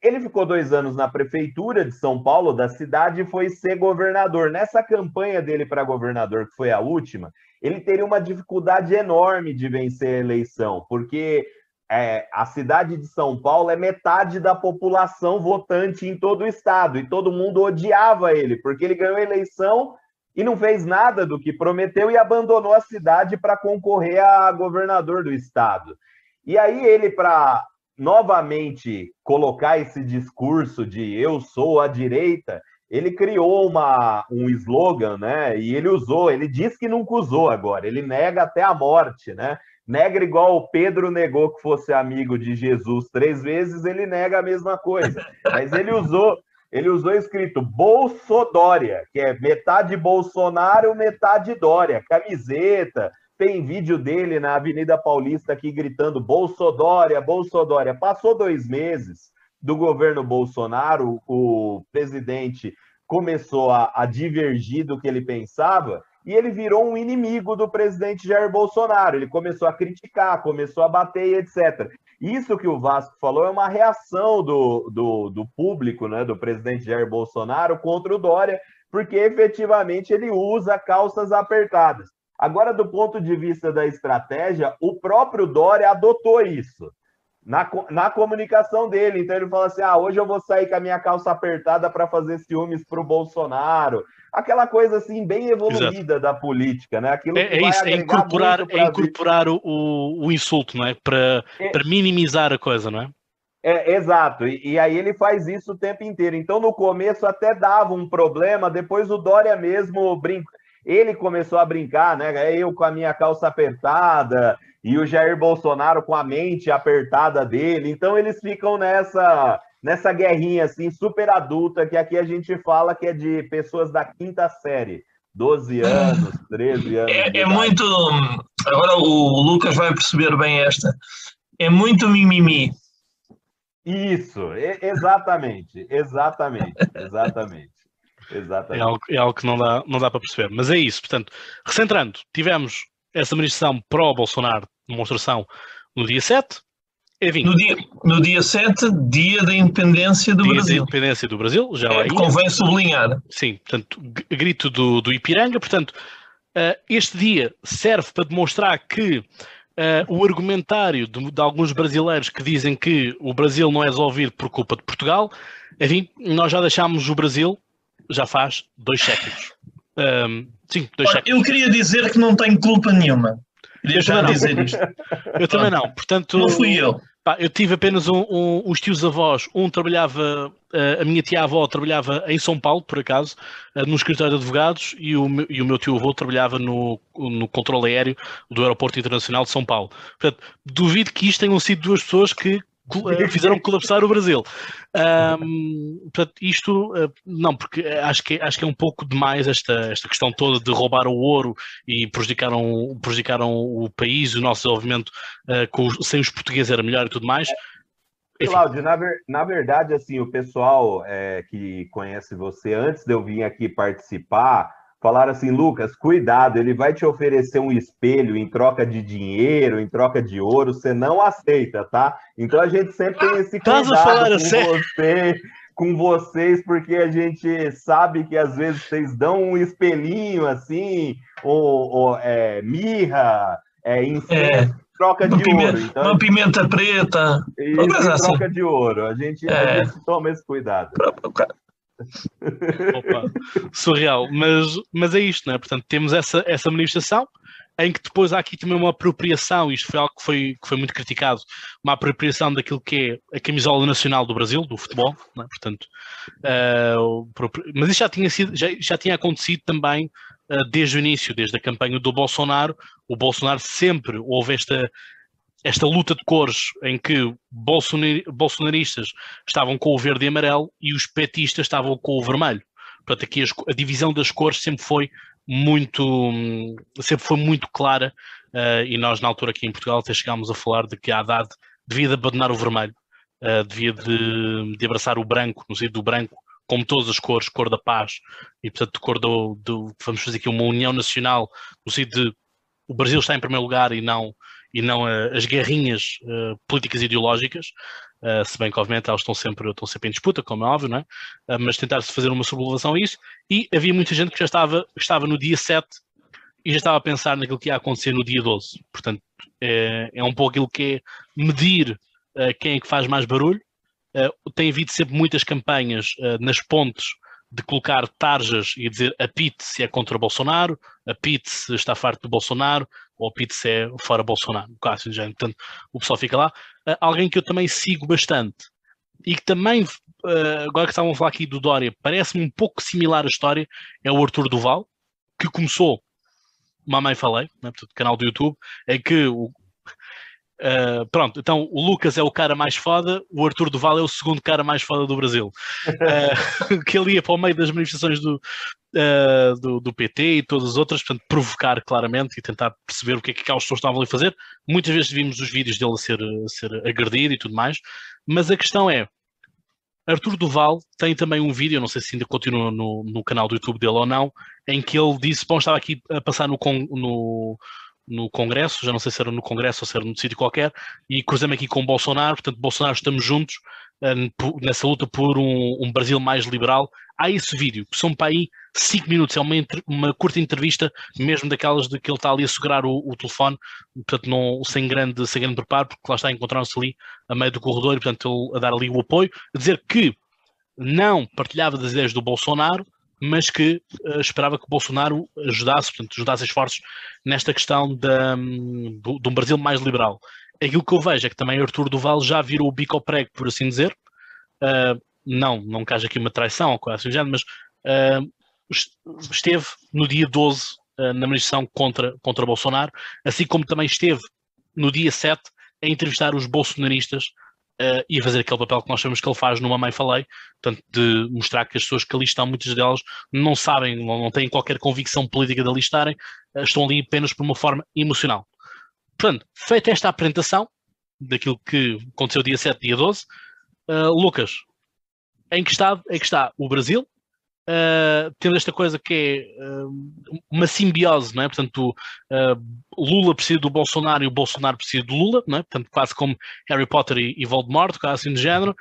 Ele ficou dois anos na prefeitura de São Paulo, da cidade, e foi ser governador. Nessa campanha dele para governador, que foi a última, ele teria uma dificuldade enorme de vencer a eleição, porque é, a cidade de São Paulo é metade da população votante em todo o estado, e todo mundo odiava ele, porque ele ganhou a eleição e não fez nada do que prometeu e abandonou a cidade para concorrer a governador do estado. E aí ele, para novamente colocar esse discurso de eu sou a direita, ele criou uma, um slogan, né? E ele usou, ele diz que nunca usou agora, ele nega até a morte, né? Nega igual o Pedro negou que fosse amigo de Jesus três vezes, ele nega a mesma coisa. [laughs] Mas ele usou, ele usou escrito Bolsodória, que é metade Bolsonaro, metade Dória, camiseta. Tem vídeo dele na Avenida Paulista aqui gritando Bolsodória, Bolsodória. Passou dois meses do governo Bolsonaro, o presidente começou a, a divergir do que ele pensava e ele virou um inimigo do presidente Jair Bolsonaro. Ele começou a criticar, começou a bater e etc. Isso que o Vasco falou é uma reação do, do, do público, né, do presidente Jair Bolsonaro contra o Dória, porque efetivamente ele usa calças apertadas. Agora, do ponto de vista da estratégia, o próprio Dória adotou isso na, na comunicação dele. Então ele fala assim: ah, hoje eu vou sair com a minha calça apertada para fazer ciúmes para o Bolsonaro. Aquela coisa assim, bem evoluída Exato. da política, né? Aquilo é, é isso, é incorporar, é incorporar o, o, insulto, não é? Para, é, para minimizar a coisa, não é? É, exato, e, e, aí ele faz isso o tempo inteiro. Então, no começo até dava um problema, depois o Dória mesmo brinca. Ele começou a brincar, né? Eu com a minha calça apertada, e o Jair Bolsonaro com a mente apertada dele. Então eles ficam nessa nessa guerrinha assim super adulta que aqui a gente fala que é de pessoas da quinta série. 12 anos, [laughs] 13 anos. É, é muito. Agora o Lucas vai perceber bem esta. É muito mimimi. Isso, exatamente, exatamente, exatamente. Exatamente. É algo, é algo que não dá, não dá para perceber. Mas é isso, portanto, recentrando, tivemos essa manifestação pró-Bolsonaro, demonstração, no dia 7. Enfim, no, dia, no dia 7, dia da independência do dia Brasil. Dia da independência do Brasil, já é, Convém sublinhar. Sim, portanto, grito do, do Ipiranga. Portanto, uh, este dia serve para demonstrar que uh, o argumentário de, de, alguns brasileiros que dizem que o Brasil não é resolvido por culpa de Portugal, enfim, nós já deixámos o Brasil já faz dois séculos. Um, sim, dois Olha, séculos. Eu queria dizer que não tenho culpa nenhuma. Queria já dizer isto. Eu também não, portanto. Não fui eu. Pá, eu tive apenas um, um, os tios avós, um trabalhava, a minha tia-avó trabalhava em São Paulo, por acaso, uh, no escritório de advogados, e o, e o meu tio-avô trabalhava no, no controle aéreo do Aeroporto Internacional de São Paulo. Portanto, duvido que isto tenham sido duas pessoas que eh, fizeram colapsar o Brasil. Um, portanto, isto uh, não, porque acho que, acho que é um pouco demais esta, esta questão toda de roubar o ouro e prejudicaram, prejudicaram o país, o nosso desenvolvimento uh, com sem os portugueses era melhor e tudo mais. Cláudio, na, ver, na verdade, assim, o pessoal é, que conhece você, antes de eu vir aqui participar, falaram assim, Lucas, cuidado, ele vai te oferecer um espelho em troca de dinheiro, em troca de ouro, você não aceita, tá? Então a gente sempre tem esse cuidado com você, com vocês, porque a gente sabe que às vezes vocês dão um espelhinho assim, ou, ou é, mirra, é, incenso, é. Troca de pimenta, ouro. Então, uma pimenta preta. Isso, assim. troca de ouro. A gente, é. a gente toma esse cuidado. Opa, surreal, mas, mas é isto, não é? Portanto, temos essa, essa manifestação em que depois há aqui também uma apropriação, isto foi algo que foi, que foi muito criticado, uma apropriação daquilo que é a camisola nacional do Brasil, do futebol, é? portanto, uh, mas isso já tinha, sido, já, já tinha acontecido também uh, desde o início, desde a campanha do Bolsonaro, o Bolsonaro sempre houve esta, esta luta de cores em que bolsonaristas estavam com o verde e amarelo e os petistas estavam com o vermelho. Portanto, aqui a divisão das cores sempre foi muito, sempre foi muito clara uh, e nós na altura aqui em Portugal até chegámos a falar de que a Haddad devia de abandonar o vermelho, uh, devia de, de, abraçar o branco, no sentido do branco, como todas as cores, cor da paz, e portanto cor do, do vamos fazer aqui uma união nacional, no sentido de o Brasil está em primeiro lugar e não e não uh, as guerrinhas uh, políticas ideológicas, uh, se bem que obviamente elas estão sempre, estão sempre em disputa, como é óbvio, não é? mas tentar-se fazer uma sublevação a isso, e havia muita gente que já estava, estava no dia 7 e já estava a pensar naquilo que ia acontecer no dia 12. Portanto, é, é um pouco aquilo que é medir quem é que faz mais barulho. tem havido sempre muitas campanhas nas pontes de colocar tarjas e dizer a PIT se é contra Bolsonaro, a PIT se está farto de Bolsonaro, ou a PIT se é fora Bolsonaro, no caso, já, portanto, o pessoal fica lá. Uh, alguém que eu também sigo bastante e que também, uh, agora que estavam a falar aqui do Dória, parece-me um pouco similar a história, é o Arthur Duval, que começou, mamãe falei, né, portanto, canal do YouTube, é que o, Uh, pronto, então o Lucas é o cara mais foda, o Arthur Duval é o segundo cara mais foda do Brasil. [laughs] Uh, que ele ia para o meio das manifestações do, uh, do, do, PT e todas as outras, portanto, provocar claramente e tentar perceber o que é que aquelas pessoas estavam ali a fazer. Muitas vezes vimos os vídeos dele a ser, a ser agredido e tudo mais, mas a questão é. Arthur Duval tem também um vídeo, não sei se ainda continua no, no canal do YouTube dele ou não, em que ele disse: Bom, estava aqui a passar no, no no Congresso, já não sei se era no Congresso ou se era num sítio qualquer, e cruzamos aqui com Bolsonaro, portanto, Bolsonaro estamos juntos uh, nessa luta por um, um, Brasil mais liberal. Há esse vídeo, que são para aí 5 minutos, é uma, uma, curta entrevista, mesmo daquelas de que ele está ali a segurar o, o telefone, portanto, não, sem, grande, sem grande preparo, porque lá está encontrando-se ali a meio do corredor, e portanto, ele a dar ali o apoio, a dizer que não partilhava das ideias do Bolsonaro, mas que uh, esperava que Bolsonaro ajudasse, portanto, ajudasse esforços nesta questão um, de um Brasil mais liberal. Aquilo que eu vejo é que também Artur Duval já virou o bico ao prego, por assim dizer. Uh, não, não que haja aqui uma traição ou coisa assim, mas uh, esteve no dia 12 na manifestação contra, contra Bolsonaro, assim como também esteve no dia 7 a entrevistar os bolsonaristas uh, e fazer aquele papel que nós sabemos que ele faz no Mamãe Falei, portanto, de mostrar que as pessoas que ali estão, muitas delas, não sabem, não, não têm qualquer convicção política de ali estarem, uh, estão ali apenas por uma forma emocional. Portanto, feita esta apresentação daquilo que aconteceu dia 7, dia 12, uh, eh, Lucas, em que estado é que está o Brasil, uh, tendo esta coisa que é uh, uma simbiose, não é? Portanto, uh, Lula precisa do Bolsonaro e o Bolsonaro precisa do Lula, não é? Portanto, quase como Harry Potter e, e Voldemort, quase assim de género.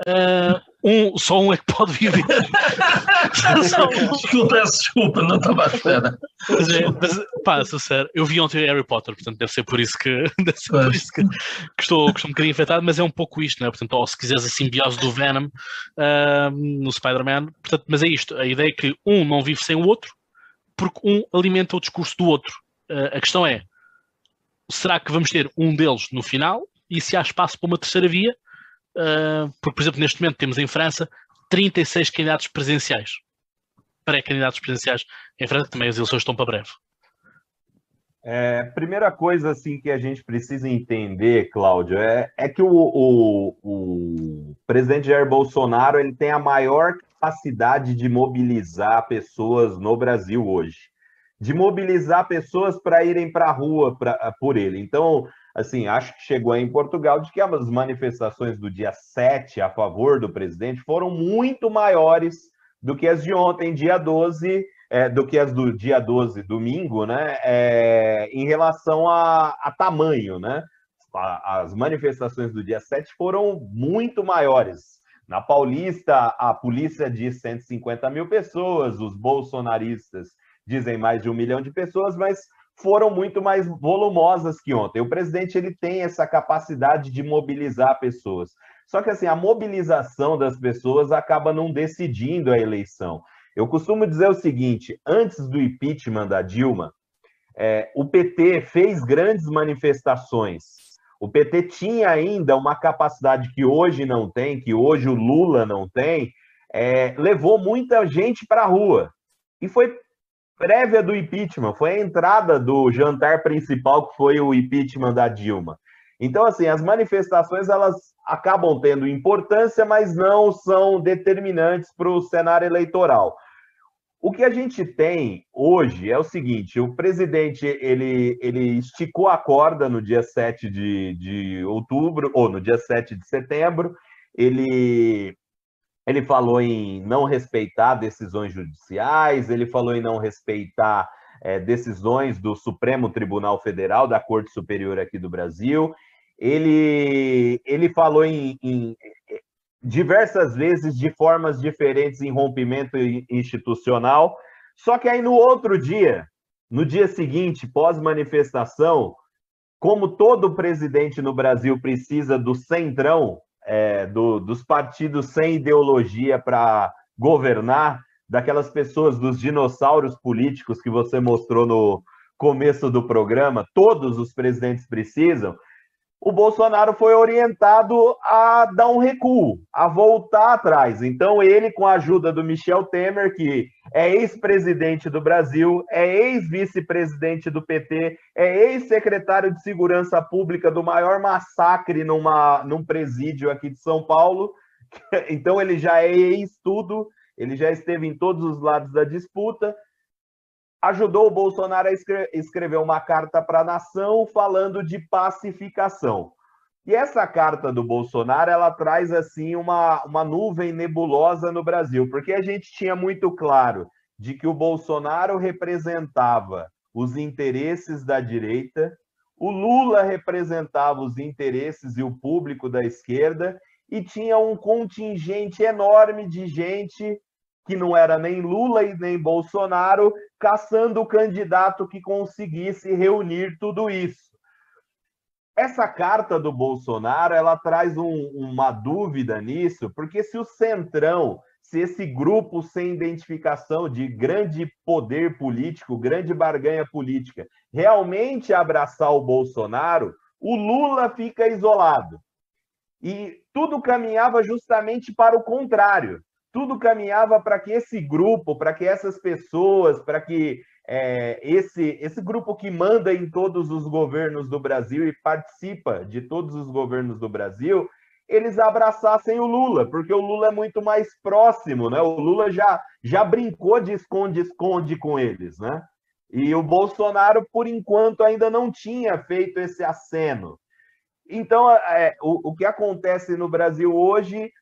Uh, um, só um é que pode viver. [laughs] desculpa, desculpa, não estava à espera. Mas, é, mas pá, sincero, eu vi ontem Harry Potter, portanto deve ser por isso que, [laughs] deve ser por isso que, que, estou, que estou um bocadinho afetado, mas é um pouco isto, não é? Portanto, ou se quiseres a simbiose do Venom uh, no Spider-Man, portanto, mas é isto, a ideia é que um não vive sem o outro, porque um alimenta o discurso do outro. Uh, a questão é, será que vamos ter um deles no final? E se há espaço para uma terceira via, Uh, porque, por exemplo, neste momento temos em França 36 candidatos presenciais, pré-candidatos presenciais. Em França, também as eleições estão para breve. É, primeira coisa assim que a gente precisa entender, Cláudio, é, é que o, o, o, presidente Jair Bolsonaro ele tem a maior capacidade de mobilizar pessoas no Brasil hoje, de mobilizar pessoas para irem para a rua pra, por ele. Então, assim, acho que chegou aí em Portugal de que as manifestações do dia 7 a favor do presidente foram muito maiores do que as de ontem, dia 12, é, do que as do dia 12, domingo, né? É, em relação a, a tamanho, né? as manifestações do dia 7 foram muito maiores. Na Paulista, a polícia diz 150 mil pessoas, os bolsonaristas dizem mais de um milhão de pessoas, mas foram muito mais volumosas que ontem. O presidente ele tem essa capacidade de mobilizar pessoas. Só que assim, a mobilização das pessoas acaba não decidindo a eleição. Eu costumo dizer o seguinte: antes do impeachment da Dilma, é, o PT fez grandes manifestações. O PT tinha ainda uma capacidade que hoje não tem, que hoje o Lula não tem, é, levou muita gente para a rua. E foi prévia do impeachment, foi a entrada do jantar principal, que foi o impeachment da Dilma. Então, assim, as manifestações elas acabam tendo importância, mas não são determinantes para o cenário eleitoral. O que a gente tem hoje é o seguinte: o presidente ele, ele esticou a corda no dia 7 de, de outubro, ou no dia 7 de setembro, ele ele falou em não respeitar decisões judiciais, ele falou em não respeitar é, decisões do Supremo Tribunal Federal, da Corte Superior aqui do Brasil. Ele, ele falou em, em diversas vezes de formas diferentes em rompimento institucional. Só que aí no outro dia, no dia seguinte, pós-manifestação, como todo presidente no Brasil precisa do centrão, é, do, dos partidos sem ideologia para governar, daquelas pessoas, dos dinossauros políticos que você mostrou no começo do programa, todos os presidentes precisam. O Bolsonaro foi orientado a dar um recuo, a voltar atrás. Então, ele, com a ajuda do Michel Temer, que é ex-presidente do Brasil, é ex-vice-presidente do PT, é ex-secretário de Segurança Pública do maior massacre numa, num presídio aqui de São Paulo. [laughs] Então, ele já é ex-tudo, ele já esteve em todos os lados da disputa ajudou o Bolsonaro a escrever uma carta para a nação falando de pacificação. E essa carta do Bolsonaro, ela traz assim uma, uma nuvem nebulosa no Brasil, porque a gente tinha muito claro de que o Bolsonaro representava os interesses da direita, o Lula representava os interesses e o público da esquerda, e tinha um contingente enorme de gente que não era nem Lula e nem Bolsonaro, caçando o candidato que conseguisse reunir tudo isso. Essa carta do Bolsonaro, ela traz um, uma dúvida nisso, porque se o Centrão, se esse grupo sem identificação de grande poder político, grande barganha política, realmente abraçar o Bolsonaro, o Lula fica isolado. E tudo caminhava justamente para o contrário tudo caminhava para que esse grupo, para que essas pessoas, para que é, esse, esse grupo que manda em todos os governos do Brasil e participa de todos os governos do Brasil, eles abraçassem o Lula, porque o Lula é muito mais próximo, né? O Lula já, já brincou de esconde-esconde com eles, né? E o Bolsonaro, por enquanto, ainda não tinha feito esse aceno. Então, é, o, o que acontece no Brasil hoje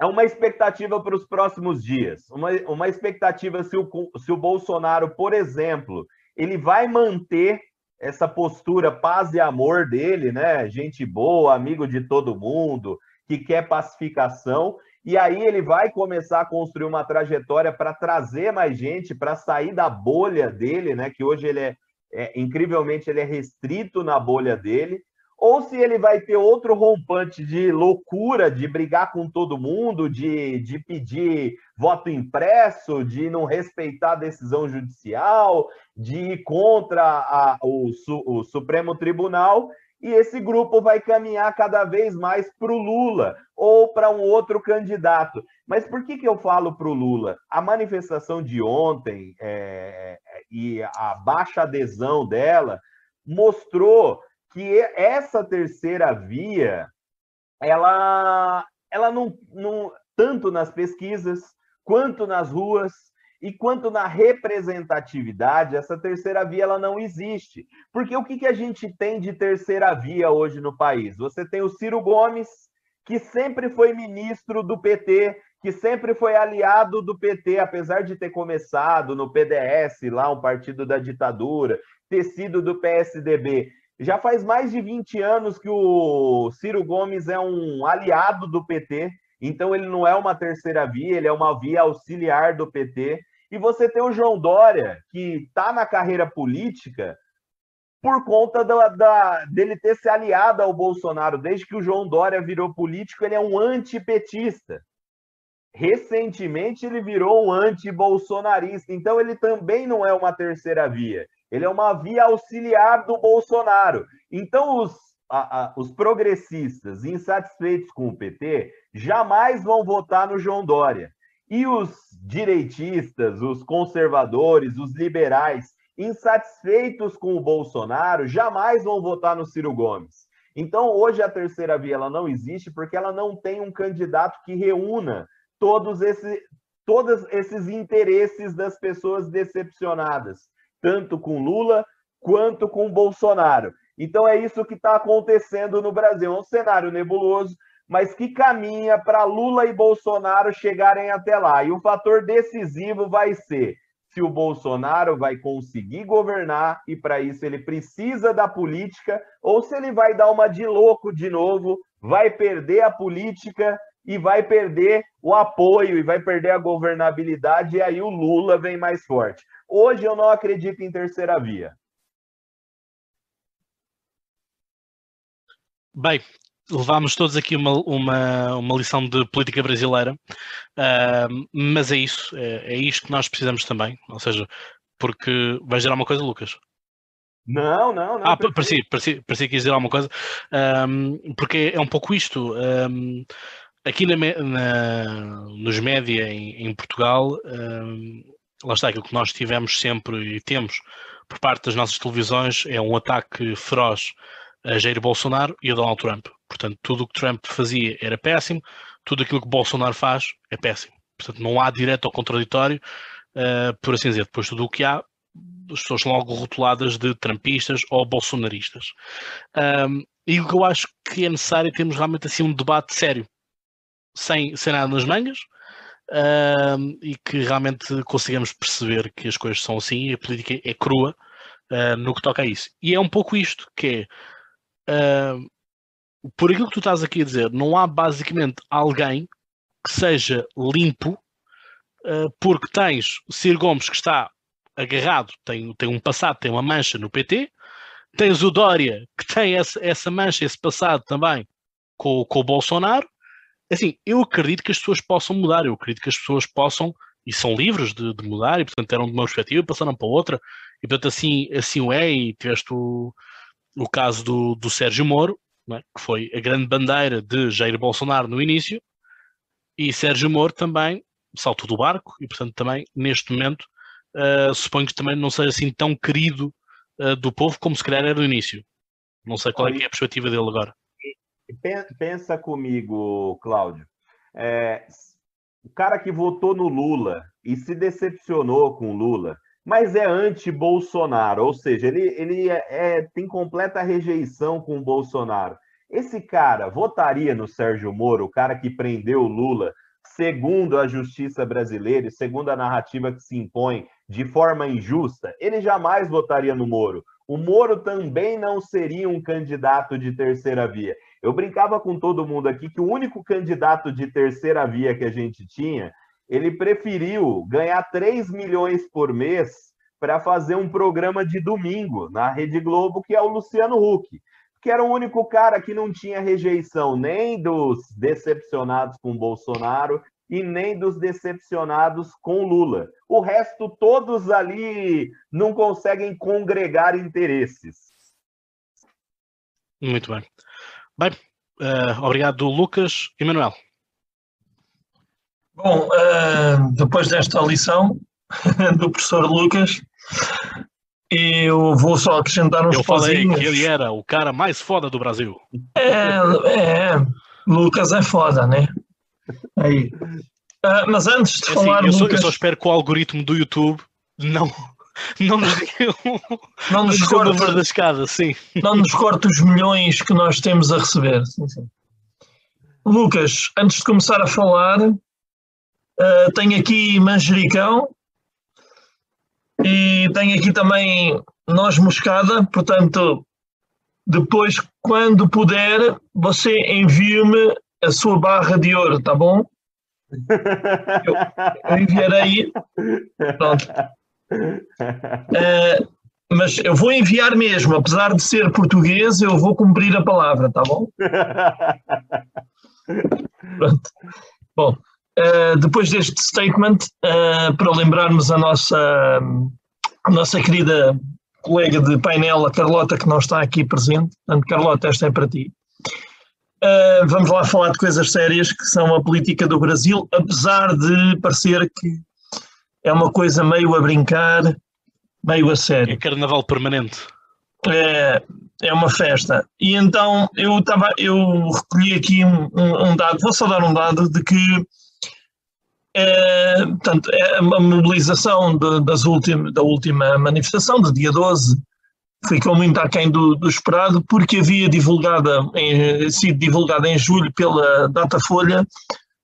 é uma expectativa para os próximos dias. Uma, uma expectativa se o, se o Bolsonaro, por exemplo, ele vai manter essa postura paz e amor dele, né? Gente boa, amigo de todo mundo, que quer pacificação. E aí ele vai começar a construir uma trajetória para trazer mais gente, para sair da bolha dele, né? Que hoje ele é, é, incrivelmente ele é restrito na bolha dele ou se ele vai ter outro rompante de loucura, de brigar com todo mundo, de, de pedir voto impresso, de não respeitar a decisão judicial, de ir contra a, o, o Supremo Tribunal, e esse grupo vai caminhar cada vez mais para o Lula ou para um outro candidato. Mas por que, que eu falo para o Lula? A manifestação de ontem é, e a baixa adesão dela mostrou que essa terceira via, ela, ela não, não, tanto nas pesquisas, quanto nas ruas, e quanto na representatividade, essa terceira via ela não existe. Porque o que, que a gente tem de terceira via hoje no país? Você tem o Ciro Gomes, que sempre foi ministro do PT, que sempre foi aliado do PT, apesar de ter começado no PDS, lá um partido da ditadura, ter sido do PSDB. Já faz mais de 20 anos que o Ciro Gomes é um aliado do PT, então ele não é uma terceira via, ele é uma via auxiliar do PT. E você tem o João Dória, que está na carreira política por conta da, da, dele ter se aliado ao Bolsonaro. Desde que o João Dória virou político, ele é um antipetista. Recentemente, ele virou um anti-bolsonarista. Então, ele também não é uma terceira via. Ele é uma via auxiliar do Bolsonaro. Então, os, a, a, os progressistas insatisfeitos com o PT jamais vão votar no João Dória. E os direitistas, os conservadores, os liberais insatisfeitos com o Bolsonaro jamais vão votar no Ciro Gomes. Então, hoje a terceira via ela não existe porque ela não tem um candidato que reúna todos, esse, todos esses interesses das pessoas decepcionadas tanto com Lula quanto com Bolsonaro. Então é isso que está acontecendo no Brasil. É um cenário nebuloso, mas que caminha para Lula e Bolsonaro chegarem até lá. E o fator decisivo vai ser se o Bolsonaro vai conseguir governar e para isso ele precisa da política, ou se ele vai dar uma de louco de novo, vai perder a política e vai perder o apoio e vai perder a governabilidade, e aí o Lula vem mais forte. Hoje eu não acredito em terceira via. Bem, levámos todos aqui uma, uma, uma lição de política brasileira, uh, mas é isso, é, é isto que nós precisamos também, ou seja, porque vai gerar uma coisa, Lucas. Não, não, não. Ah, parecia, parecia, parecia que ias dizer alguma coisa, um, porque é um pouco isto. Um, aqui na, na, nos média em, em Portugal, um, lá está aquilo que nós tivemos sempre e temos por parte das nossas televisões é um ataque feroz a Jair Bolsonaro e a Donald Trump. Portanto, tudo o que Trump fazia era péssimo, tudo aquilo que Bolsonaro faz é péssimo. Portanto, não há direto ou contraditório, uh, por assim dizer. Depois, tudo o que há, as pessoas são logo rotuladas de trumpistas ou bolsonaristas. Um, e o que eu acho que é necessário é termos realmente assim um debate sério, sem, sem nada nas mangas, um, e que realmente consigamos perceber que as coisas são assim e a política é crua uh, no que toca a isso. E é um pouco isto que é. Uh, por aquilo que tu estás aqui a dizer, não há basicamente alguém que seja limpo, uh, porque tens o Ciro Gomes que está agarrado, tem, tem um passado, tem uma mancha no PT, tens o Dória que tem essa, essa mancha, esse passado também com, com o Bolsonaro. Assim, eu acredito que as pessoas possam mudar, eu acredito que as pessoas possam e são livres de, de mudar e portanto eram de uma perspectiva e passaram para outra e portanto assim, assim o é e tiveste o, o caso do, do Sérgio Moro é? que foi a grande bandeira de Jair Bolsonaro no início e Sérgio Moro também saltou do barco e portanto também neste momento uh, suponho que também não seja assim tão querido uh, do povo como se calhar era no início. Não sei qual é, é a perspectiva dele agora. Pensa comigo, Cláudio. É, o cara que votou no Lula e se decepcionou com o Lula, mas é anti-Bolsonaro, ou seja, ele, ele é, é, tem completa rejeição com o Bolsonaro. Esse cara votaria no Sérgio Moro, o cara que prendeu o Lula, segundo a justiça brasileira e segundo a narrativa que se impõe de forma injusta, ele jamais votaria no Moro. O Moro também não seria um candidato de terceira via. Eu brincava com todo mundo aqui que o único candidato de terceira via que a gente tinha, ele preferiu ganhar 3 milhões por mês para fazer um programa de domingo na Rede Globo, que é o Luciano Huck, que era o único cara que não tinha rejeição nem dos decepcionados com Bolsonaro e nem dos decepcionados com Lula. O resto, todos ali não conseguem congregar interesses. Muito bem. Bem, uh, obrigado, Lucas e Manuel. Bom, uh, depois desta lição [laughs] do professor Lucas, eu vou só acrescentar uns Eu falei que ele era o cara mais foda do Brasil. É, é Lucas é foda, né? Aí. Uh, mas antes de é assim, falar. Eu, só, eu só espero que o algoritmo do YouTube não, não nos diga não nos corte, da escada, sim. Não nos corte os milhões que nós temos a receber. Sim, sim. Lucas, antes de começar a falar, uh, tenho aqui manjericão e tenho aqui também noz moscada, portanto, depois, quando puder, você envie-me a sua barra de ouro, tá bom? Eu, [laughs] eu enviarei. Pronto. Uh, [laughs] mas eu vou enviar mesmo, apesar de ser português, eu vou cumprir a palavra, tá bom? [laughs] Pronto. Bom, uh, depois deste statement, uh, para lembrarmos a nossa, a nossa querida colega de painel, a Carlota, que não está aqui presente. Portanto, Carlota, esta é para ti. Uh, vamos lá falar de coisas sérias que são a política do Brasil, apesar de parecer que é uma coisa meio a brincar, meio a sério. É carnaval permanente. É, é uma festa. E então eu, tava, eu recolhi aqui um, um, dado, vou só dar um dado de que é, portanto, é a mobilização de, das ultim, da última manifestação, do dia 12, ficou muito aquém do, do esperado, porque havia divulgada, em, sido divulgada em julho pela Datafolha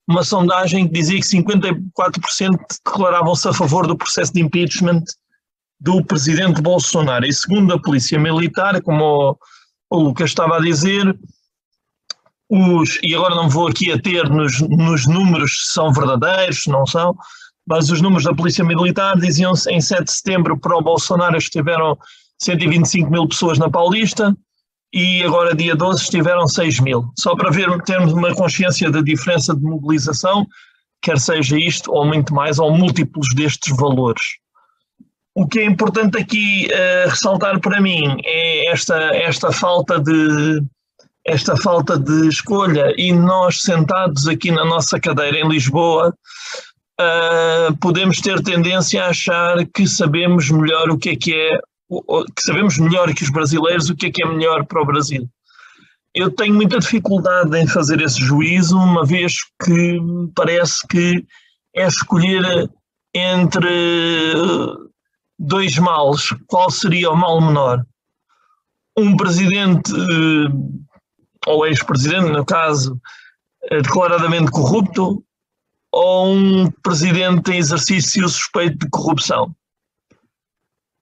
uma sondagem que dizia que 54% declaravam-se a favor do processo de impeachment do presidente Bolsonaro. E segundo a Polícia Militar, como o, Lucas estava a dizer, os, e agora não vou aqui a ter nos, nos números se são verdadeiros, se não são, mas os números da Polícia Militar diziam-se em 7 de setembro para o Bolsonaro estiveram 125 mil pessoas na Paulista e agora dia 12 estiveram 6 mil. Só para ver, termos uma consciência da diferença de mobilização, quer seja isto ou muito mais, ou múltiplos destes valores. o que é importante aqui uh, ressaltar para mim é esta, esta falta de esta falta de escolha e nós sentados aqui na nossa cadeira em Lisboa uh, podemos ter tendência a achar que sabemos melhor o que é que é que sabemos melhor que os brasileiros o que é que é melhor para o Brasil. Eu tenho muita dificuldade em fazer esse juízo, uma vez que parece que é escolher entre dois males, qual seria o mal menor? Um presidente, ou ex-presidente, no caso, declaradamente corrupto, ou um presidente em exercício suspeito de corrupção?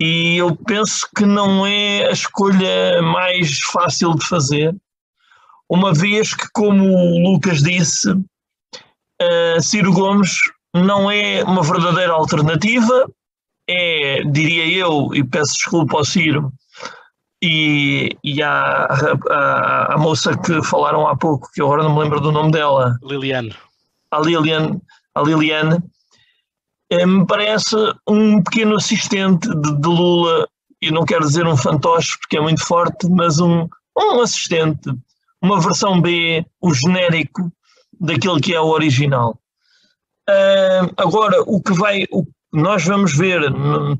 E eu penso que não é a escolha mais fácil de fazer, uma vez que, como o Lucas disse, uh, Ciro Gomes não é uma verdadeira alternativa, é, diria eu, e peço desculpa ao Ciro e, e à, à, à, moça que falaram há pouco, que eu agora não me lembro do nome dela. Liliane. A Liliane, a Liliane me parece um pequeno assistente de, de, Lula, e não quero dizer um fantoche porque é muito forte, mas um, um assistente, uma versão B, o genérico daquilo que é o original. Uh, agora, o que vai, o nós vamos ver no,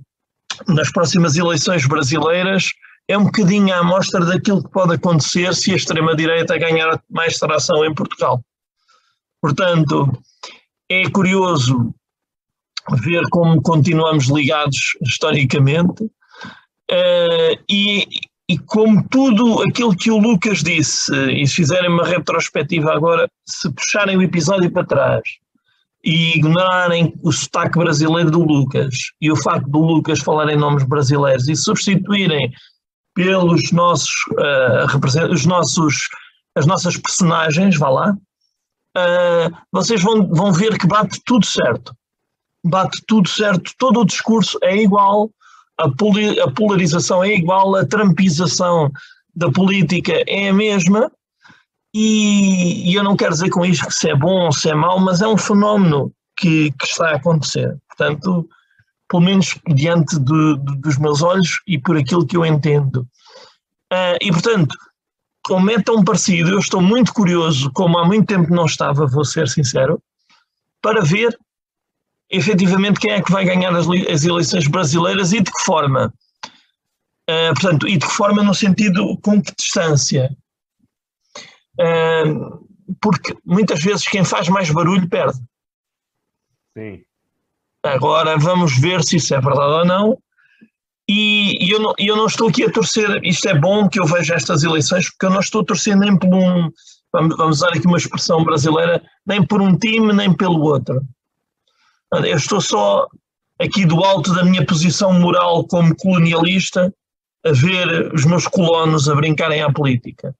nas próximas eleições brasileiras é um bocadinho a amostra daquilo que pode acontecer se a extrema-direita ganhar mais tração em Portugal. Portanto, é curioso ver como continuamos ligados historicamente uh, e, e como tudo aquilo que o Lucas disse, e se fizerem uma retrospectiva agora, se puxarem o episódio para trás e ignorarem o sotaque brasileiro do Lucas e o facto do Lucas falar em nomes brasileiros e substituírem pelos nossos, uh, os nossos as nossas personagens, vá lá, uh, vocês vão, vão ver que bate tudo certo bate tudo certo, todo o discurso é igual, a, poli, a polarização é igual, a trampização da política é a mesma, e, e, eu não quero dizer com isto que se é bom ou se é mau, mas é um fenómeno que, que está a acontecer. Portanto, pelo menos diante de, de, dos meus olhos e por aquilo que eu entendo. Uh, e portanto, como é tão parecido, eu estou muito curioso, como há muito tempo não estava, vou ser sincero, para ver efetivamente quem é que vai ganhar as, as eleições brasileiras e de que forma. Uh, portanto, e de que forma no sentido com que distância. Uh, porque muitas vezes quem faz mais barulho perde. Sim. Agora vamos ver se isso é verdade ou não. E, e eu, não, eu não estou aqui a torcer, isto é bom que eu veja estas eleições, porque eu não estou a torcer nem por um, vamos, vamos usar aqui uma expressão brasileira, nem por um time, nem pelo outro. Eu estou só aqui do alto da minha posição moral como colonialista a ver os meus colonos a brincarem à política.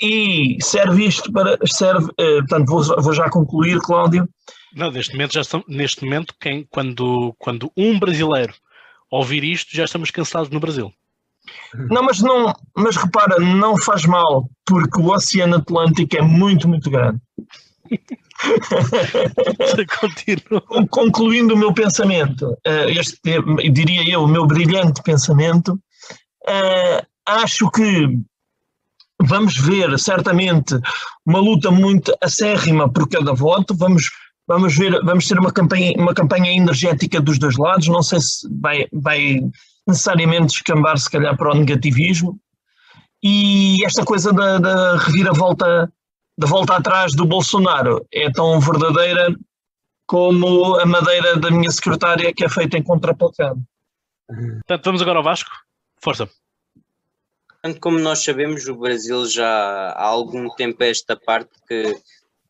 E serve isto para. Serve, eh, portanto, vou, vou, já concluir, Cláudio. Não, neste momento, já neste momento quem, quando, quando um brasileiro ouvir isto, já estamos cansados no Brasil. Não, mas não, mas repara, não faz mal, porque o Oceano Atlântico é muito, muito grande. Concluindo o meu pensamento, eh, este, diria eu, o meu brilhante pensamento, eh, acho que vamos ver certamente uma luta muito acérrima por cada voto, vamos, vamos ver, vamos ter uma campanha, uma campanha energética dos dois lados, não sei se vai, vai necessariamente escambar se calhar para o negativismo, e esta coisa da, da reviravolta de volta atrás do Bolsonaro é tão verdadeira como a madeira da minha secretária que é feita em contraplacado. Portanto, vamos agora ao Vasco. Força. Como nós sabemos, o Brasil já há algum tempo esta parte que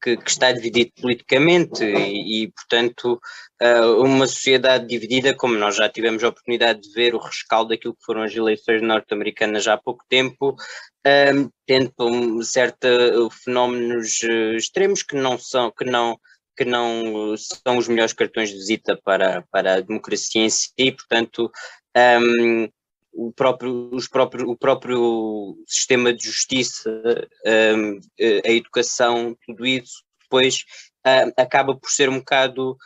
que, que está dividido politicamente e, e, portanto, uh, uma sociedade dividida, como nós já tivemos a oportunidade de ver o rescaldo daquilo que foram as eleições norte-americanas há pouco tempo, um, tendo um, certos fenómenos uh, extremos que não são, que não que não são os melhores cartões de visita para, para a democracia em si, portanto, um, o próprio, os próprio, o próprio sistema de justiça, um, a educação, tudo isso depois um, acaba por ser um bocado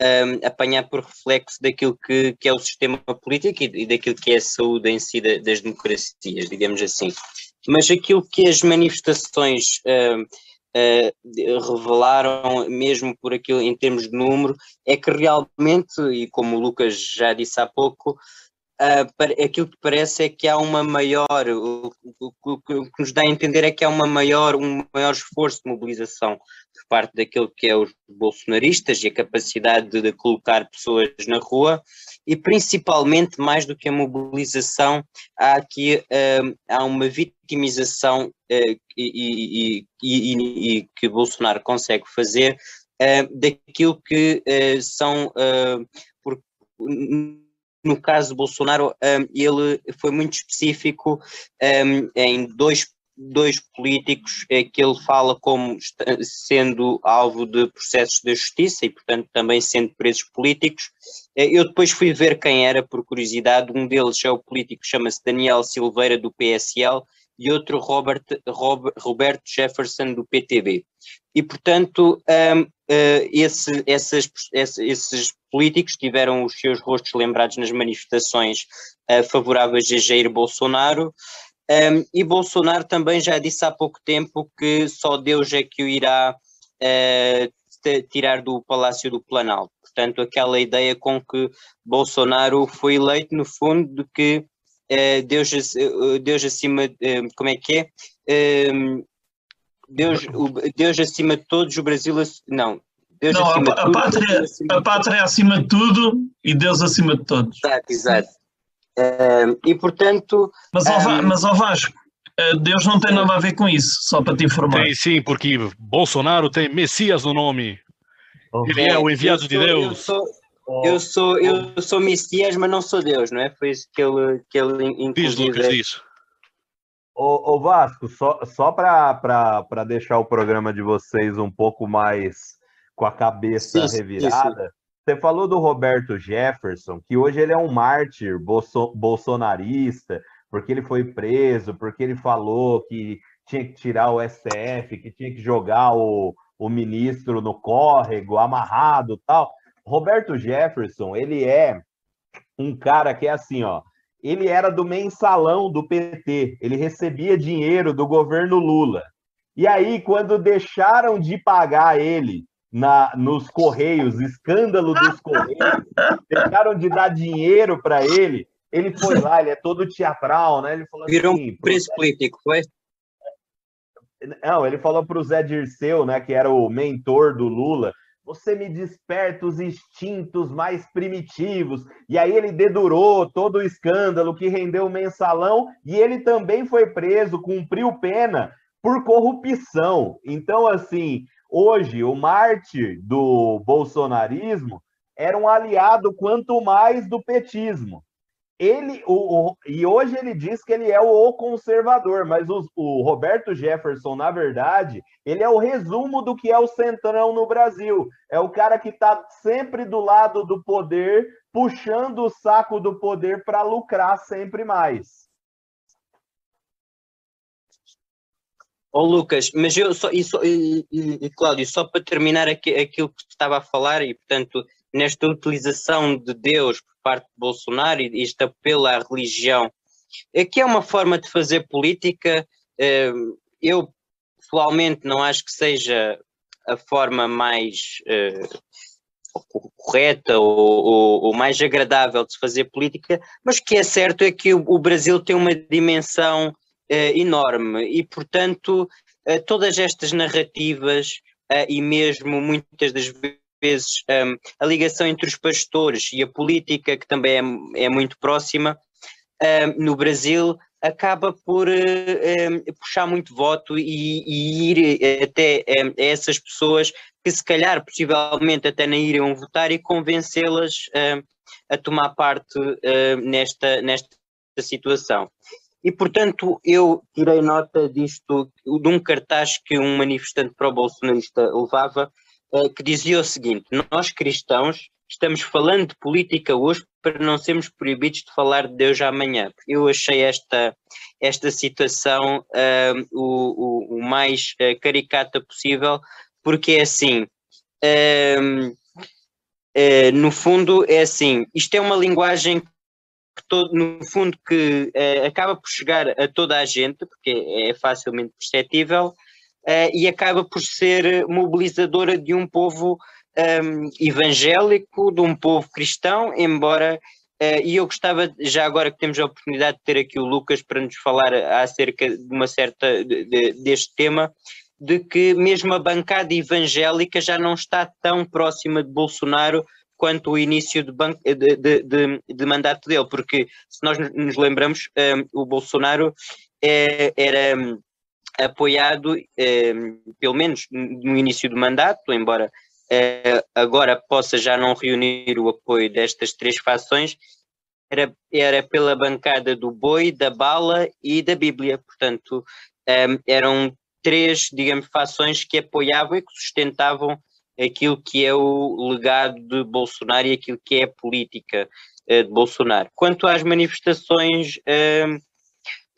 um, apanhar por reflexo daquilo que, que é o sistema político e, e daquilo que é a saúde em si da, das democracias, digamos assim. Mas aquilo que as manifestações uh, uh, revelaram, mesmo por aquilo em termos de número, é que realmente, e como o Lucas já disse há pouco, uh, aquilo que parece é que há uma maior, o, o, o, que nos dá a entender é que há uma maior, um maior esforço de mobilização por parte daquilo que é os bolsonaristas e a capacidade de, de colocar pessoas na rua e principalmente mais do que a mobilização há aqui uh, há uma vitimização uh, e, e, e, e, que Bolsonaro consegue fazer daquilo que são por, no caso de Bolsonaro, um, ele foi muito específico um, em dois, dois políticos é, que ele fala como sendo alvo de processos da justiça e, portanto, também sendo presos políticos. Eh, eu depois fui ver quem era, por curiosidade. Um deles é o político, chama-se Daniel Silveira, do PSL, e outro Robert, Robert, Roberto Jefferson, do PTB. E, portanto, um, uh, esse, essas, esses políticos tiveram os seus rostos lembrados nas manifestações uh, favoráveis a Jair Bolsonaro. Um, e Bolsonaro também já disse há pouco tempo que só Deus é que o irá uh, tirar do Palácio do Planalto. Portanto, aquela ideia com que Bolsonaro foi eleito, no fundo, de que uh, Deus, Deus acima, como é que é? Deus, Deus acima de todos, o Brasil. Não. Deus não, acima a, a, tudo, pátria, acima a pátria é acima de tudo e Deus acima de todos. Exato, exato. Uh, e portanto. Mas, ao, um, mas ao Vasco, eh, Deus não tem nada a ver com isso, só para te informar. Tem sim, porque Bolsonaro tem Messias no nome. Oh. Ele é o enviado de Deus. Eu sou, eu sou, eu sou Messias, mas não sou Deus, não é? Foi isso que ele, que ele Diz, Lucas, diz. Ô, ô Vasco, só, só para deixar o programa de vocês um pouco mais com a cabeça sim, revirada, sim, você falou do Roberto Jefferson, que hoje ele é um mártir bolso, bolsonarista, porque ele foi preso, porque ele falou que tinha que tirar o STF, que tinha que jogar o, o ministro no córrego, amarrado tal. Roberto Jefferson, ele é um cara que é assim, ó, ele era do mensalão do PT, ele recebia dinheiro do governo Lula. E aí, quando deixaram de pagar ele na, nos Correios, escândalo dos Correios, [laughs] deixaram de dar dinheiro para ele, ele foi lá, ele é todo teatral, né? Ele falou Virou assim, um preço político, foi? Não, ele falou para o Zé Dirceu, né, que era o mentor do Lula, você me desperta os instintos mais primitivos. E aí ele dedurou todo o escândalo que rendeu o mensalão e ele também foi preso, cumpriu pena por corrupção. Então, assim, hoje o mártir do bolsonarismo era um aliado quanto mais do petismo ele o, o, e hoje ele diz que ele é o conservador, mas o, o, Roberto Jefferson, na verdade, ele é o resumo do que é o centrão no Brasil. É o cara que está sempre do lado do poder, puxando o saco do poder para lucrar sempre mais. Ô oh, Lucas, mas eu só, e, só, e, e, Cláudio, só para terminar aqui, aquilo que estava a falar, e portanto, nesta utilização de Deus por parte de Bolsonaro e este apelo à religião, aqui é uma forma de fazer política. Eh, eu pessoalmente não acho que seja a forma mais uh, correta ou, ou, ou, mais agradável de se fazer política, mas o que é certo é que o, o Brasil tem uma dimensão uh, enorme e, portanto, uh, todas estas narrativas e mesmo muitas das vezes um, a ligação entre os pastores e a política, que também é, é muito próxima, um, no Brasil, acaba por uh, puxar muito voto e, e ir até um, a essas pessoas que se calhar, possivelmente, até nem iriam votar e convencê-las a tomar parte nesta, nesta situação. E, portanto, eu tirei nota disto, de um cartaz que um manifestante pró-bolsonarista levava, eh, que dizia o seguinte: Nós cristãos estamos falando de política hoje para não sermos proibidos de falar de Deus amanhã. Eu achei esta, esta situação uh, o, o, o, mais uh, caricata possível, porque é assim. Uh, uh, no fundo, é assim: isto é uma linguagem que, todo, no fundo, que acaba por chegar a toda a gente, porque é facilmente perceptível, uh, e acaba por ser mobilizadora de um povo um, evangélico, de um povo cristão, embora. Uh, e eu gostava, já agora que temos a oportunidade de ter aqui o Lucas para nos falar acerca de uma certa de, de, deste tema, de que mesmo a bancada evangélica já não está tão próxima de Bolsonaro quanto o início de, de, de, de mandato dele, porque se nós nos lembramos, um, o Bolsonaro é, era apoiado, um, pelo menos no início do mandato, embora uh, agora possa já não reunir o apoio destas três fações, era, era pela bancada do boi, da bala e da Bíblia. Portanto, um, eram três, digamos, fações que apoiavam e que sustentavam aquilo que é o legado de Bolsonaro e aquilo que é a política uh, de Bolsonaro. Quanto às manifestações uh,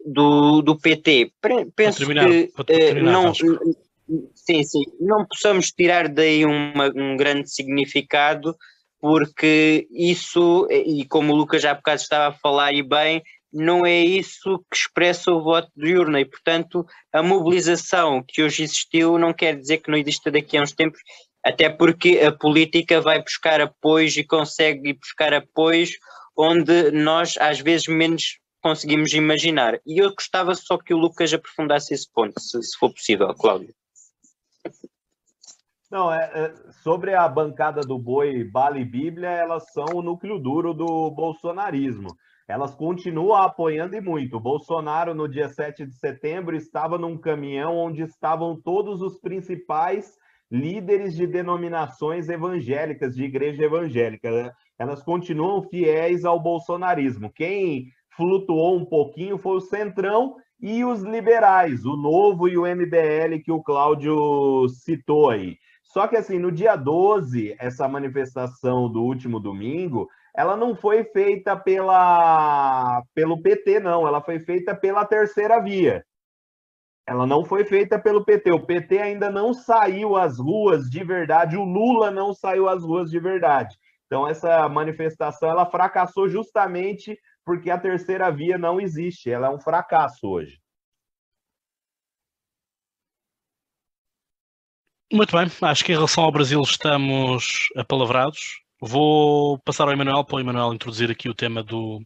do, do PT, penso terminar, que uh, não, sim, sim, não possamos tirar daí uma, um grande significado, porque isso, e como o Lucas já há bocado estava a falar e bem, não é isso que expressa o voto de urna e, portanto, a mobilização que hoje existiu não quer dizer que não exista daqui a uns tempos, até porque a política vai buscar apoios e consegue buscar apoios onde nós às vezes menos conseguimos imaginar. E eu gostava só que o Lucas aprofundasse esse ponto, se, se for possível, Cláudio. Não, é, é, sobre a bancada do boi, bala e bíblia, elas são o núcleo duro do bolsonarismo elas continuam apoiando e muito. O Bolsonaro, no dia 7 de setembro, estava num caminhão onde estavam todos os principais líderes de denominações evangélicas, de igreja evangélica. Né? Elas continuam fiéis ao bolsonarismo. Quem flutuou um pouquinho foi o Centrão e os liberais, o Novo e o MBL, que o Cláudio citou aí. Só que, assim, no dia 12, essa manifestação do último domingo, ela não foi feita pela, pelo PT, não. Ela foi feita pela terceira via. Ela não foi feita pelo PT. O PT ainda não saiu às ruas de verdade. O Lula não saiu às ruas de verdade. Então essa manifestação ela fracassou justamente porque a terceira via não existe. Ela é um fracasso hoje. Muito bem, acho que em relação ao Brasil estamos apalavrados. Vou passar ao Emanuel para o Emanuel introduzir aqui o tema do,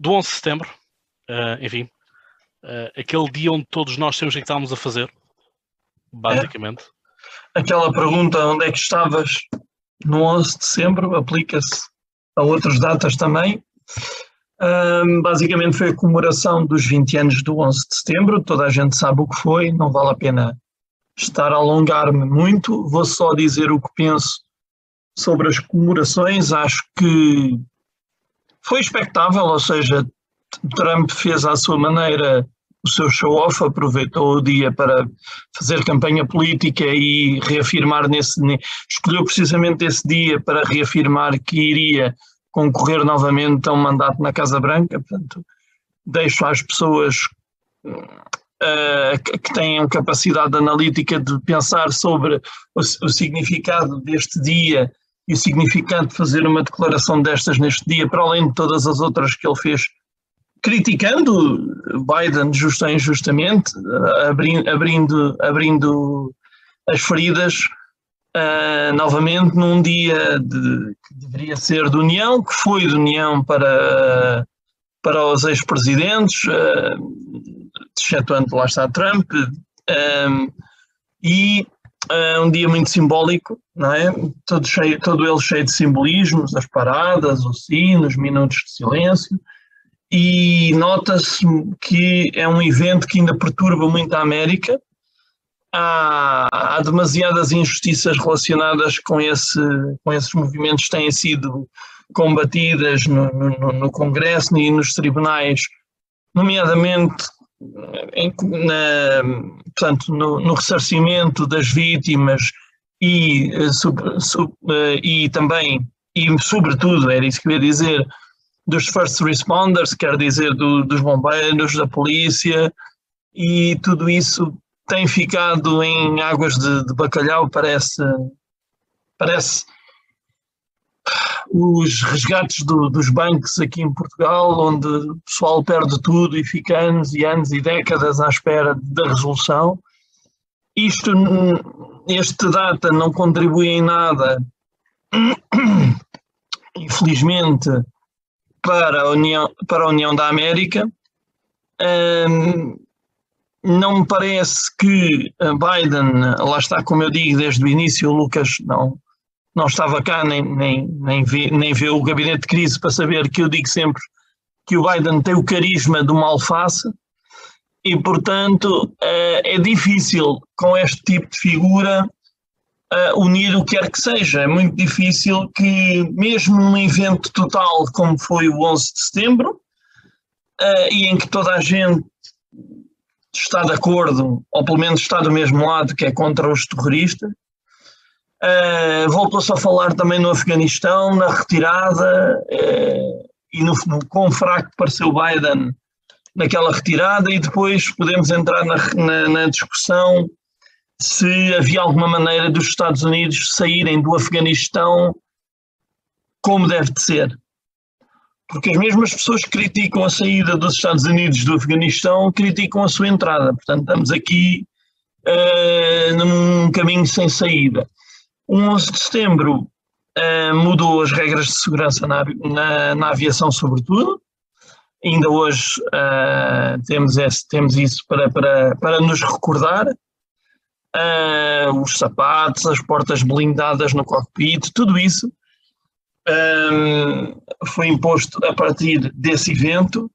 do 11 de setembro. Uh, enfim, uh, aquele dia onde todos nós sabemos o que, estávamos a fazer, basicamente. É. Aquela pergunta, onde é que estavas no 11 de setembro, aplica-se a outras datas também. Um, basicamente foi a comemoração dos 20 anos do 11 de setembro, toda a gente sabe o que foi, não vale a pena estar a alongar-me muito, vou só dizer o que penso sobre as comemorações, acho que foi expectável, ou seja, Trump fez à sua maneira o seu show-off, aproveitou o dia para fazer campanha política e reafirmar nesse. escolheu precisamente esse dia para reafirmar que iria concorrer novamente a um mandato na Casa Branca. Portanto, deixo às pessoas uh, que tenham capacidade analítica de pensar sobre o, o significado deste dia e o significado de fazer uma declaração destas neste dia, para além de todas as outras que ele fez, criticando Biden justa ou injustamente, abrindo, abrindo, abrindo as feridas uh, novamente num dia de, que deveria ser de união, que foi de união para, para os ex-presidentes, uh, excetuando lá está Trump, um, e é um dia muito simbólico, não é? Todo, cheio, todo ele cheio de simbolismos, as paradas, os sinos, minutos de silêncio, e nota-se que é um evento que ainda perturba muito a América. Há, há demasiadas injustiças relacionadas com, esse, com esses movimentos que têm sido combatidas no, no, no Congresso e nos tribunais, nomeadamente em, na, portanto, no, no, ressarcimento das vítimas e, eh, sub, sub, eh, e também, e sobretudo, era isso que eu ia dizer, dos first responders, quer dizer, do, dos bombeiros, da polícia, e tudo isso tem ficado em águas de, de bacalhau, parece, parece os resgates do, dos bancos aqui em Portugal, onde o pessoal perde tudo e fica anos e anos e décadas à espera da resolução. Isto, este data não contribui em nada, infelizmente, para a União, para a União da América. Um, não me parece que Biden, lá está, como eu digo desde o início, o Lucas não, não estava cá, nem, nem, nem, vê, nem vê o gabinete de crise para saber que eu digo sempre que o Biden tem o carisma de uma alface e, portanto, é difícil com este tipo de figura unir o que quer que seja. É muito difícil que, mesmo num evento total como foi o 11 de setembro, e em que toda a gente está de acordo, ou pelo menos está do mesmo lado, que é contra os terroristas. Uh, Voltou-se a falar também no Afeganistão, na retirada, uh, e no, no quão fraco pareceu Biden naquela retirada, e depois podemos entrar na, na, na discussão se havia alguma maneira dos Estados Unidos saírem do Afeganistão como deve de ser porque as mesmas pessoas que criticam a saída dos Estados Unidos do Afeganistão criticam a sua entrada. Portanto, estamos aqui uh, num caminho sem saída. O 11 de setembro uh, mudou as regras de segurança na, na, na aviação, sobretudo. Ainda hoje uh, temos, esse, temos isso para, para, para nos recordar. os sapatos, as portas blindadas no cockpit, tudo isso um, foi imposto a partir desse evento.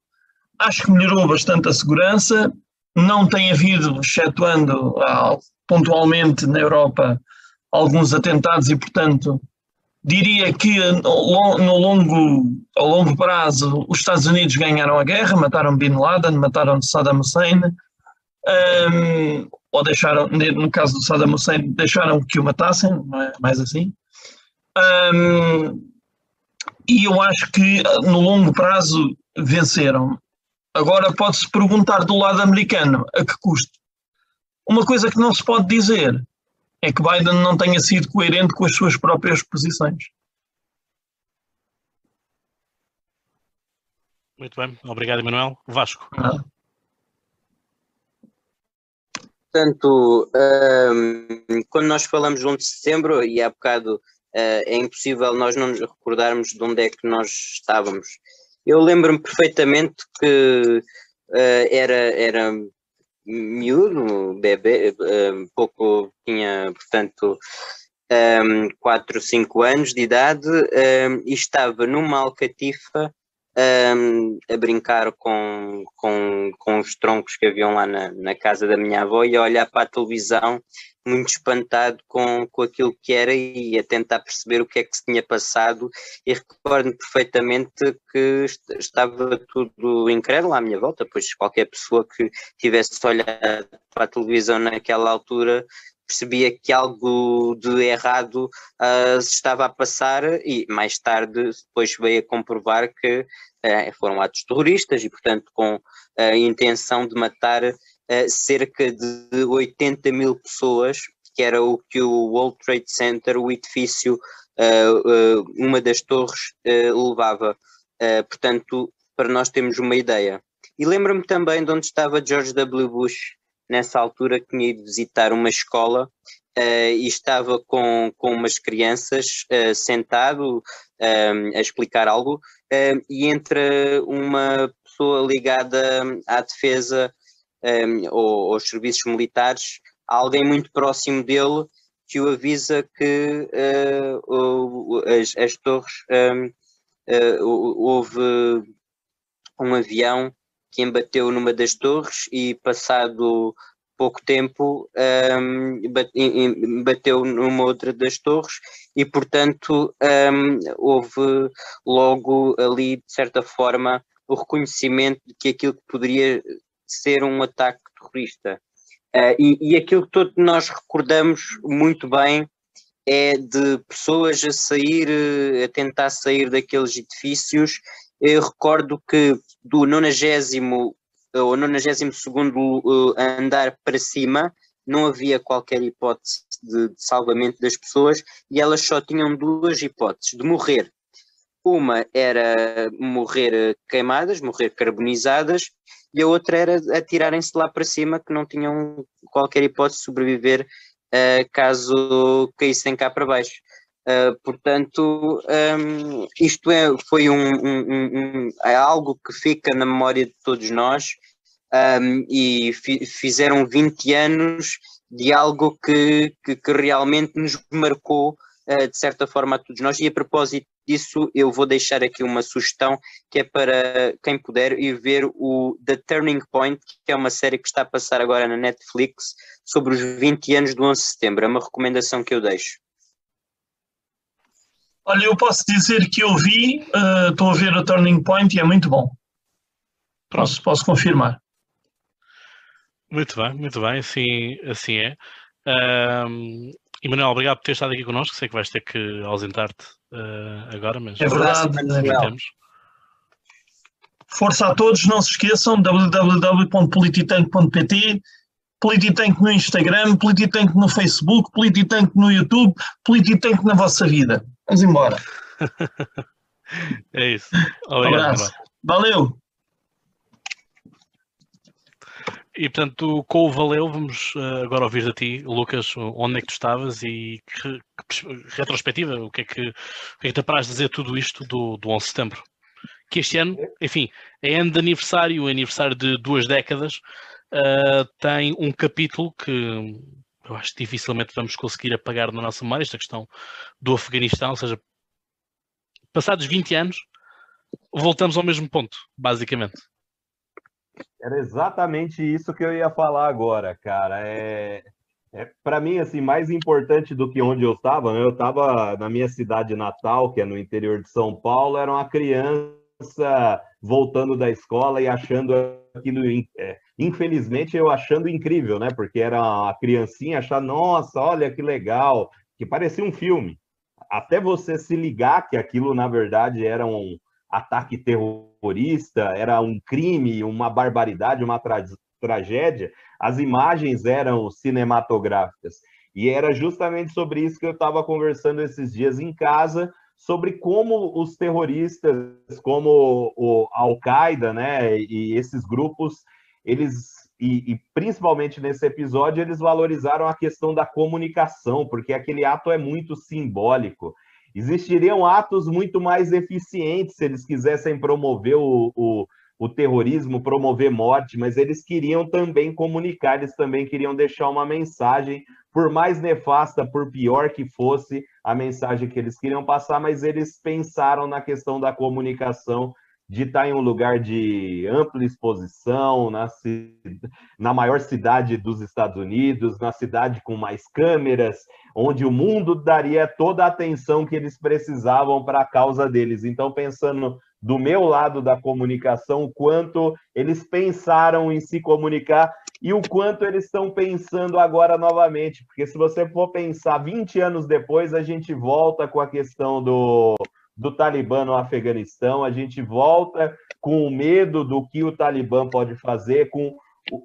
Acho que melhorou bastante a segurança. Não tem havido, excetuando pontualmente na Europa, alguns atentados e, portanto, diria que no longo, ao longo prazo os Estados Unidos ganharam a guerra, mataram Bin Laden, mataram Saddam Hussein, um, ou deixaram, no caso do Saddam Hussein, deixaram que o matassem, é mais assim. Um, e eu acho que no longo prazo venceram. Agora pode-se perguntar do lado americano a que custo. Uma coisa que não se pode dizer é que Biden não tenha sido coerente com as suas próprias posições. Muito bem, obrigado, Emanuel. Vasco. Ah. Portanto, um, quando nós falamos de 1 de setembro, e há bocado é impossível nós não nos recordarmos de onde é que nós estávamos. Eu lembro-me perfeitamente que uh, era, era miúdo, bebê, uh, pouco, tinha, portanto, um, 4, 5 anos de idade um, e estava numa alcatifa um, a brincar com, com, com os troncos que haviam lá na, na casa da minha avó e a olhar para a televisão muito espantado com, com aquilo que era e a tentar perceber o que é que se tinha passado. E recordo-me perfeitamente que estava tudo incrédulo à minha volta, pois qualquer pessoa que tivesse olhado para a televisão naquela altura percebia que algo de errado uh, estava a passar e mais tarde depois veio a comprovar que uh, foram atos terroristas e portanto com a intenção de matar uh, cerca de 80 mil pessoas, que era o que o World Trade Center, o edifício, uh, uma das torres, levava. portanto, para nós termos uma ideia. E lembro-me também de onde estava George W. Bush nessa altura, que tinha ido visitar uma escola Uh, e estava com, com umas crianças uh, sentado uh, a explicar algo e entra uma pessoa ligada à defesa um, ou aos serviços militares, alguém muito próximo dele que o avisa que uh, as, as, torres um, uh, houve um avião que embateu numa das torres e passado pouco tempo um, bateu numa outra das torres e portanto um, houve logo ali de certa forma o reconhecimento de que aquilo que poderia ser um ataque terrorista. Uh, e, e aquilo que todos nós recordamos muito bem é de pessoas a sair, eh, a tentar sair daqueles edifícios. Eu recordo que do 90 ou 92 andar para cima não havia qualquer hipótese de, de salvamento das pessoas e elas só tinham duas hipóteses de morrer. Uma era morrer queimadas, morrer carbonizadas, e a outra era atirarem-se lá para cima, que não tinham qualquer hipótese de sobreviver uh, caso caíssem cá para baixo. Uh, portanto, um, isto é, foi um, um, um, é algo que fica na memória de todos nós e fi, fizeram 20 anos de algo que, que, que realmente nos marcou uh, de certa forma a todos nós. E a propósito disso, eu vou deixar aqui uma sugestão que é para quem puder ir ver o The Turning Point, que é uma série que está a passar agora na Netflix sobre os 20 anos do 11 de setembro. É uma recomendação que eu deixo. Olha, eu posso dizer que eu vi, uh, estou a ver o Turning Point e é muito bom. Posso, posso confirmar. Muito bem, muito bem, assim, assim é. Um, Emanuel, obrigado por ter estado aqui connosco. Sei que vais ter que ausentar-te uh, agora, mas é verdade. Temos. Força a todos, não se esqueçam www.polititank.pt Polititank no Instagram, Polititank no Facebook, Polititank no YouTube, Polititank na vossa vida. Vamos embora. [laughs] é isso. Obrigado. Um abraço. Valeu. E portanto, com o Valeu, vamos uh, agora ouvir de ti, Lucas, onde é que tu estavas e que, que retrospectiva, o que é que, o que, é que te apraz dizer tudo isto do, do 11 de setembro? Que este ano, enfim, é ano de aniversário, aniversário de duas décadas, uh, tem um capítulo que eu acho que dificilmente vamos conseguir apagar na nossa memória, esta questão do Afeganistão, ou seja, passados 20 anos, voltamos ao mesmo ponto, basicamente. Era exatamente isso que eu ia falar agora, cara. É, é para mim assim mais importante do que onde eu estava. Né? Eu estava na minha cidade natal, que é no interior de São Paulo. Era uma criança voltando da escola e achando aquilo, é, infelizmente eu achando incrível, né? Porque era uma criancinha achar, nossa, olha que legal, que parecia um filme. Até você se ligar que aquilo na verdade era um ataque terrorista, era um crime, uma barbaridade, uma tra tragédia, as imagens eram cinematográficas. E era justamente sobre isso que eu estava conversando esses dias em casa, sobre como os terroristas, como o Al-Qaeda, né, e esses grupos, eles e, e, principalmente nesse episódio eles valorizaram a questão da comunicação, porque aquele ato é muito simbólico. Existiriam atos muito mais eficientes se eles quisessem promover o, o, o terrorismo, promover morte, mas eles queriam também comunicar, eles também queriam deixar uma mensagem, por mais nefasta, por pior que fosse a mensagem que eles queriam passar, mas eles pensaram na questão da comunicação de estar em um lugar de ampla exposição, na, na maior cidade dos Estados Unidos, na cidade com mais câmeras, onde o mundo daria toda a atenção que eles precisavam para a causa deles. Então, pensando do meu lado da comunicação, o quanto eles pensaram em se comunicar e o quanto eles estão pensando agora novamente, porque se você for pensar 20 anos depois, a gente volta com a questão do do Talibã no Afeganistão, a gente volta com o medo do que o Talibã pode fazer, com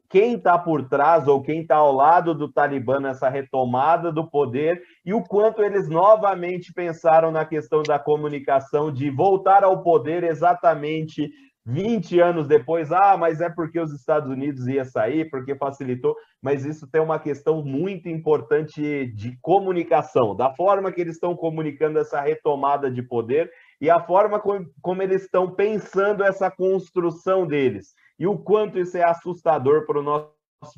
quem está por trás ou quem está ao lado do Talibã nessa retomada do poder e o quanto eles novamente pensaram na questão da comunicação, de voltar ao poder exatamente 20 anos depois, ah, mas é porque os Estados Unidos ia sair, porque facilitou, mas isso tem uma questão muito importante de comunicação, da forma que eles estão comunicando essa retomada de poder e a forma como, como eles estão pensando essa construção deles e o quanto isso é assustador para o nosso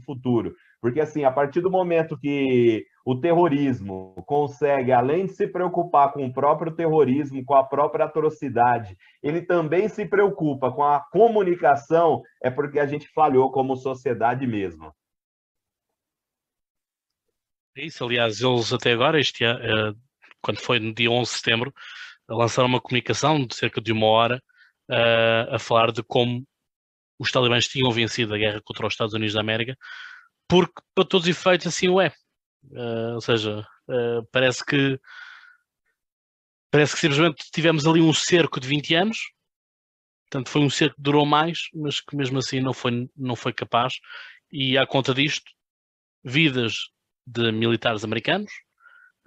futuro. Porque, assim, a partir do momento que o terrorismo consegue, além de se preocupar com o próprio terrorismo, com a própria atrocidade, ele também se preocupa com a comunicação, é porque a gente falhou como sociedade mesmo. É isso, aliás, eles até agora, este ano, quando foi no dia 11 de setembro, lançaram uma comunicação de cerca de uma hora a falar de como os talibãs tinham vencido a guerra contra os Estados Unidos da América porque para todos os efeitos assim o é. Uh, ou seja, uh, parece que parece que simplesmente tivemos ali um cerco de 20 anos, portanto foi um cerco que durou mais, mas que mesmo assim não foi, não foi capaz, e à conta disto, vidas de militares americanos,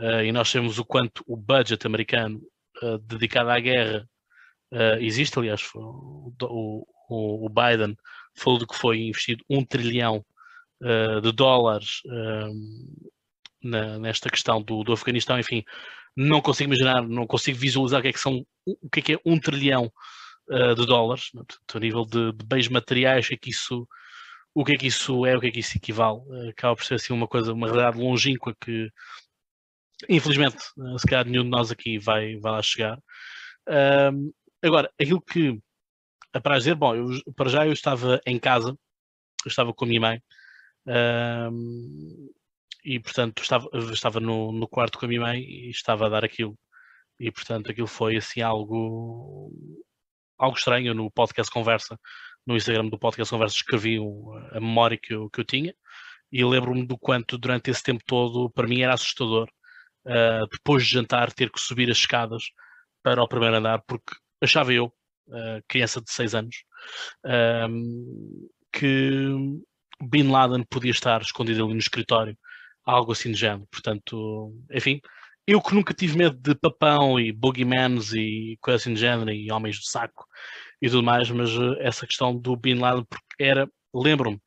uh, e nós sabemos o quanto o budget americano dedicado à guerra existe. Aliás, o, o, o, Biden falou de que foi investido um trilhão de dólares na, nesta questão do, do Afeganistão. Enfim, não consigo imaginar, não consigo visualizar o que é que são, o que é que é um trilhão de dólares, portanto, a nível de, de bens materiais, o que é que isso o que é que isso é, o que é que isso equivale. Eh, acaba por ser assim uma coisa, uma realidade longínqua que infelizmente eh, se calhar nenhum de nós aqui vai, vai lá chegar. Agora, aquilo que para dizer, bom, eu, para já eu estava em casa, eu estava com a minha mãe e portanto estava, estava no, no quarto com a minha mãe e estava a dar aquilo. E portanto aquilo foi assim algo algo estranho no podcast Conversa. No Instagram do podcast Conversas escrevi a memória que eu, que eu tinha. E lembro-me do quanto durante esse tempo todo para mim era assustador uh, depois de jantar ter que subir as escadas para o primeiro andar porque achava eu, uh, criança de 6 anos, uh, que Bin Laden podia estar escondido ali no escritório, algo assim de género. Portanto, enfim, eu que nunca tive medo de papão e boogeymans e coisa assim de género e homens do saco e tudo mais, mas uh, essa questão do Bin Laden, porque era, lembro-me,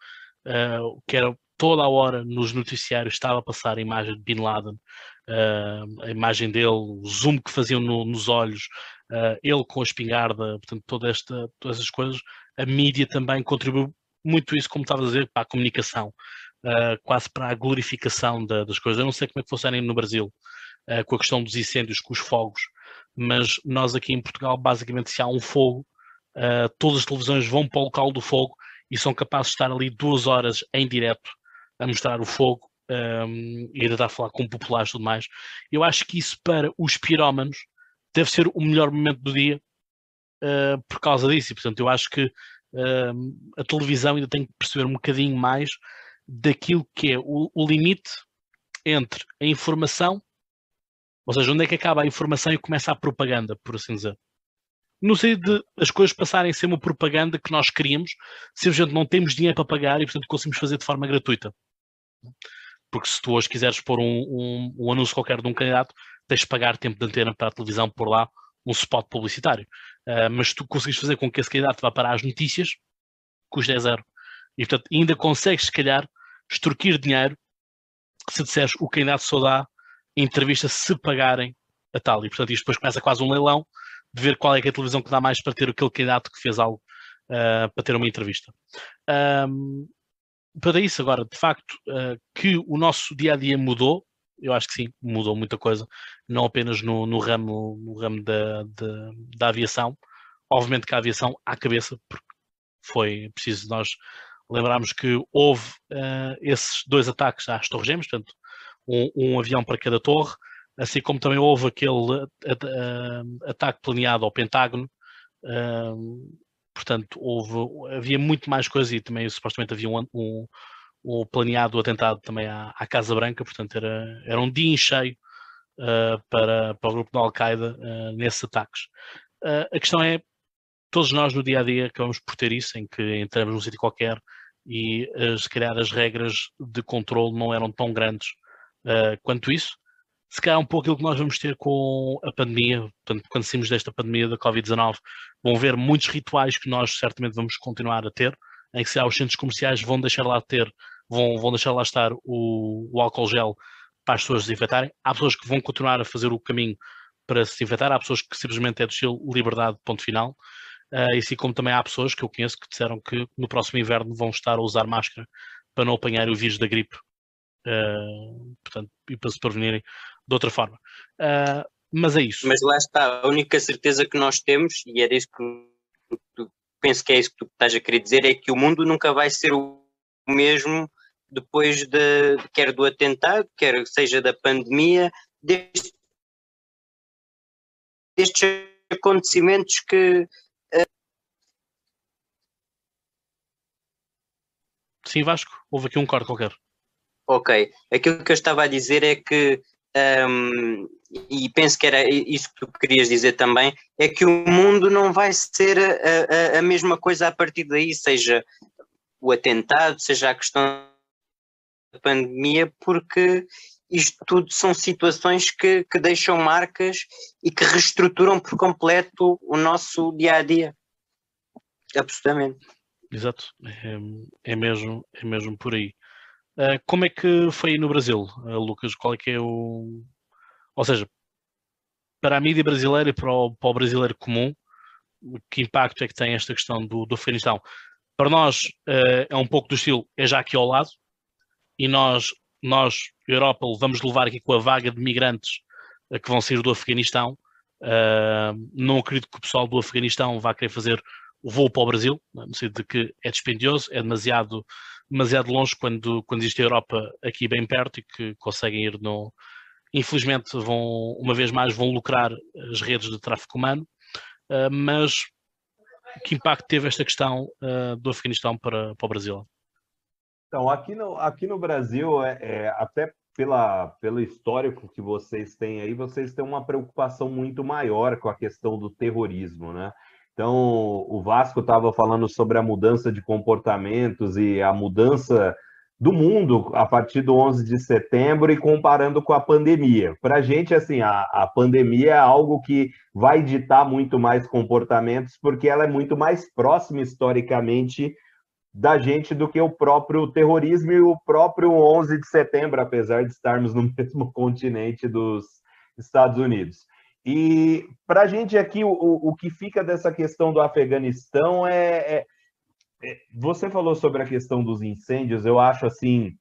uh, que era toda a hora nos noticiários estava a passar a imagem de Bin Laden, uh, a imagem dele, o zoom que faziam no, nos olhos, ele com a espingarda, portanto, toda esta, todas essas coisas, a mídia também contribuiu muito isso, como estava a dizer, para a comunicação, quase para a glorificação da, das coisas. Eu não sei como é que funciona no Brasil, com a questão dos incêndios, com os fogos, mas nós aqui em Portugal, basicamente, se há um fogo, uh, todas as televisões vão para o local do fogo e são capazes de estar ali duas horas em direto a mostrar o fogo um, ehm, e ainda estar a falar com populares e tudo mais. Eu acho que isso para os pirómanos deve ser o melhor momento do dia uh, por causa disso. E, portanto, eu acho que uh, a televisão ainda tem que perceber um bocadinho mais daquilo que é o, o limite entre a informação, ou seja, onde é que acaba a informação e começa a propaganda, por assim dizer no sentido de as coisas passarem a ser uma propaganda que nós queríamos, simplesmente não temos dinheiro para pagar e, portanto, conseguimos fazer de forma gratuita. Porque se tu hoje quiseres pôr um, um, um anúncio qualquer de um candidato, tens de pagar tempo de antena para a televisão por lá um spot publicitário. Uh, mas tu consegues fazer com que esse candidato vá para as notícias, custa é zero. E, portanto, ainda consegues, se calhar, extorquir dinheiro se disseres o candidato só dá entrevista se pagarem a tal. E, portanto, isto depois começa quase um leilão de ver qual é, é a televisão que dá mais para ter aquele candidato que fez algo uh, para ter uma entrevista. Um, para isso, agora, de facto, uh, que o nosso dia a dia mudou, eu acho que sim, mudou muita coisa, não apenas no, no ramo, no ramo da, da, da, aviação. Obviamente que a aviação à cabeça, porque foi preciso nós lembrarmos que houve uh, esses dois ataques às Torres Gêmeas, portanto, um, um avião para cada torre, assim como também houve aquele ataque planeado ao Pentágono. portanto, houve, havia muito mais coisas e também supostamente havia um, um, um planeado atentado também à, à, Casa Branca, portanto era, era um dia em cheio uh, para, para o grupo da Al-Qaeda uh, nesses ataques. Uh, a questão é, todos nós no dia a dia acabamos por ter isso, em que entramos num sítio qualquer e se calhar as regras de controle não eram tão grandes quanto isso se calhar um pouco aquilo que nós vamos ter com a pandemia, portanto, quando saímos desta pandemia da Covid-19, vão ver muitos rituais que nós certamente vamos continuar a ter, em que se há os centros comerciais vão deixar lá ter, vão, vão deixar lá estar o, o álcool gel para as pessoas desinfetarem. Há pessoas que vão continuar a fazer o caminho para se desinfetar, há pessoas que simplesmente é do estilo liberdade, ponto final. Uh, e assim como também há pessoas que eu conheço que disseram que no próximo inverno vão estar a usar máscara para não apanhar o vírus da gripe. Uh, portanto, e para se prevenirem de outra forma. Uh, mas é isso. Mas lá está, a única certeza que nós temos, e era isso que tu, penso que é isso que tu estás a querer dizer, é que o mundo nunca vai ser o mesmo depois de, quer do atentado, quer seja da pandemia, destes, destes acontecimentos que. Uh... Sim, Vasco, houve aqui um corte qualquer. Ok, aquilo que eu estava a dizer é que um, e penso que era isso que tu querias dizer também, é que o mundo não vai ser a, a, a mesma coisa a partir daí, seja o atentado, seja a questão pandemia, porque isto tudo são situações que, que deixam marcas e que reestruturam por completo o nosso dia a dia. Absolutamente. Exato, é, é, mesmo, é mesmo por aí. Uh, como é que foi no Brasil, uh, Lucas? Qual é que é o. Ou seja, para a mídia brasileira e para o, para o brasileiro comum, que impacto é que tem esta questão do, do Afeganistão? Para nós uh, é um pouco do estilo, é já aqui ao lado, e nós, nós Europa, vamos levar aqui com a vaga de migrantes que vão sair do Afeganistão. não acredito que o pessoal do Afeganistão vá querer fazer o voo para o Brasil, é? no sentido de que é dispendioso, é demasiado, demasiado longe quando, quando existe a Europa aqui bem perto e que conseguem ir no. Infelizmente, vão, uma vez mais, vão lucrar as redes de tráfico humano, uh, mas que impacto teve esta questão uh, do Afeganistão para, para o Brasil? Então, aqui no, aqui no Brasil, é, é, até pela, pelo histórico que vocês têm aí, vocês têm uma preocupação muito maior com a questão do terrorismo, né? Então, o Vasco estava falando sobre a mudança de comportamentos e a mudança do mundo a partir do 11 de setembro e comparando com a pandemia. Para a gente, assim, a, a pandemia é algo que vai ditar muito mais comportamentos, porque ela é muito mais próxima historicamente da gente do que o próprio terrorismo e o próprio 11 de setembro, apesar de estarmos no [laughs] mesmo continente dos Estados Unidos. E para a gente aqui, o, o que fica dessa questão do Afeganistão é, é, é, Você falou sobre a questão dos incêndios, eu acho assim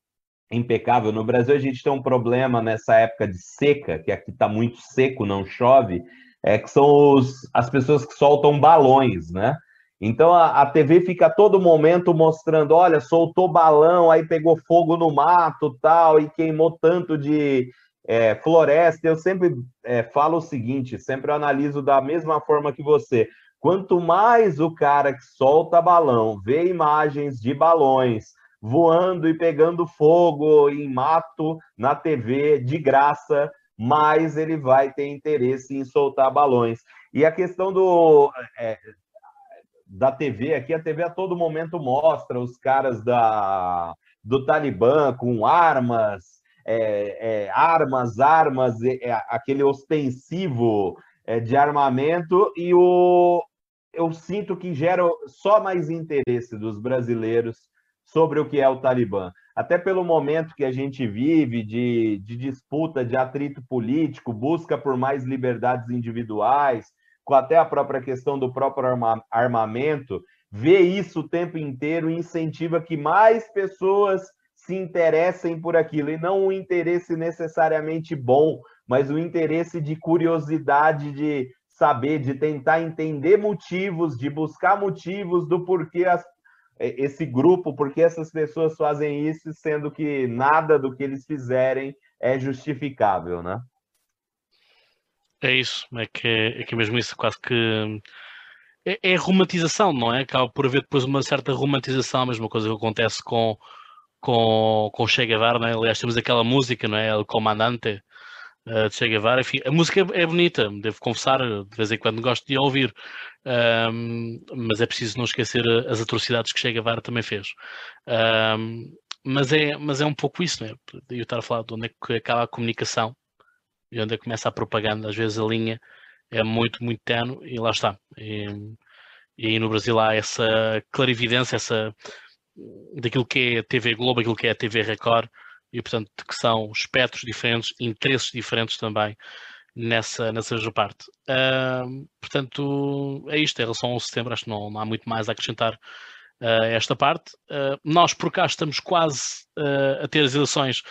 impecável. No Brasil, a gente tem um problema nessa época de seca, que aqui está muito seco, não chove, é que são os, as pessoas que soltam balões, né? Então a, a, TV fica a todo momento mostrando, olha, soltou balão, aí pegou fogo no mato, tal, e queimou tanto de, é, floresta, eu sempre é, falo o seguinte, sempre analiso da mesma forma que você. Quanto mais o cara que solta balão vê imagens de balões voando e pegando fogo em mato na TV de graça, mais ele vai ter interesse em soltar balões. E a questão do é, da TV aqui, a TV a todo momento mostra os caras da do Talibã com armas, é, é, armas, armas, é, aquele ostensivo é, de armamento, e o, eu sinto que gera só mais interesse dos brasileiros sobre o que é o Talibã. Até pelo momento que a gente vive de, de disputa, de atrito político, busca por mais liberdades individuais, com até a própria questão do próprio arma, armamento, vê isso o tempo inteiro e incentiva que mais pessoas se interessem por aquilo, e não um interesse necessariamente bom, mas o um interesse de curiosidade, de saber, de tentar entender motivos, de buscar motivos do porquê as, esse grupo, porque essas pessoas fazem isso, sendo que nada do que eles fizerem é justificável, né? É isso, é que é, é que mesmo isso, quase que é, é romantização, não é? Acaba por haver depois uma certa romantização, a mesma coisa que acontece com com, com Che Guevara, né? aliás temos aquela música, não é? El Comandante uh, de Che Guevara, enfim, a música é bonita, devo confessar, de vez em quando gosto de ouvir, um, mas é preciso não esquecer as atrocidades que Che Guevara também fez. Um, mas, é, mas é um pouco isso, não é? Eu estar a falar de onde é que acaba a comunicação e onde é que começa a propaganda, às vezes a linha é muito, muito tenue e lá está. E, e no Brasil há essa clarividência, essa daquilo que é a TV Globo, aquilo que é a TV Record, e portanto que são espectros diferentes, interesses diferentes também nessa, nessa parte. Uh, portanto, é isto, em relação ao setembro, acho que não, não há muito mais a acrescentar uh, esta parte. Uh, nós por cá estamos quase a ter as eleições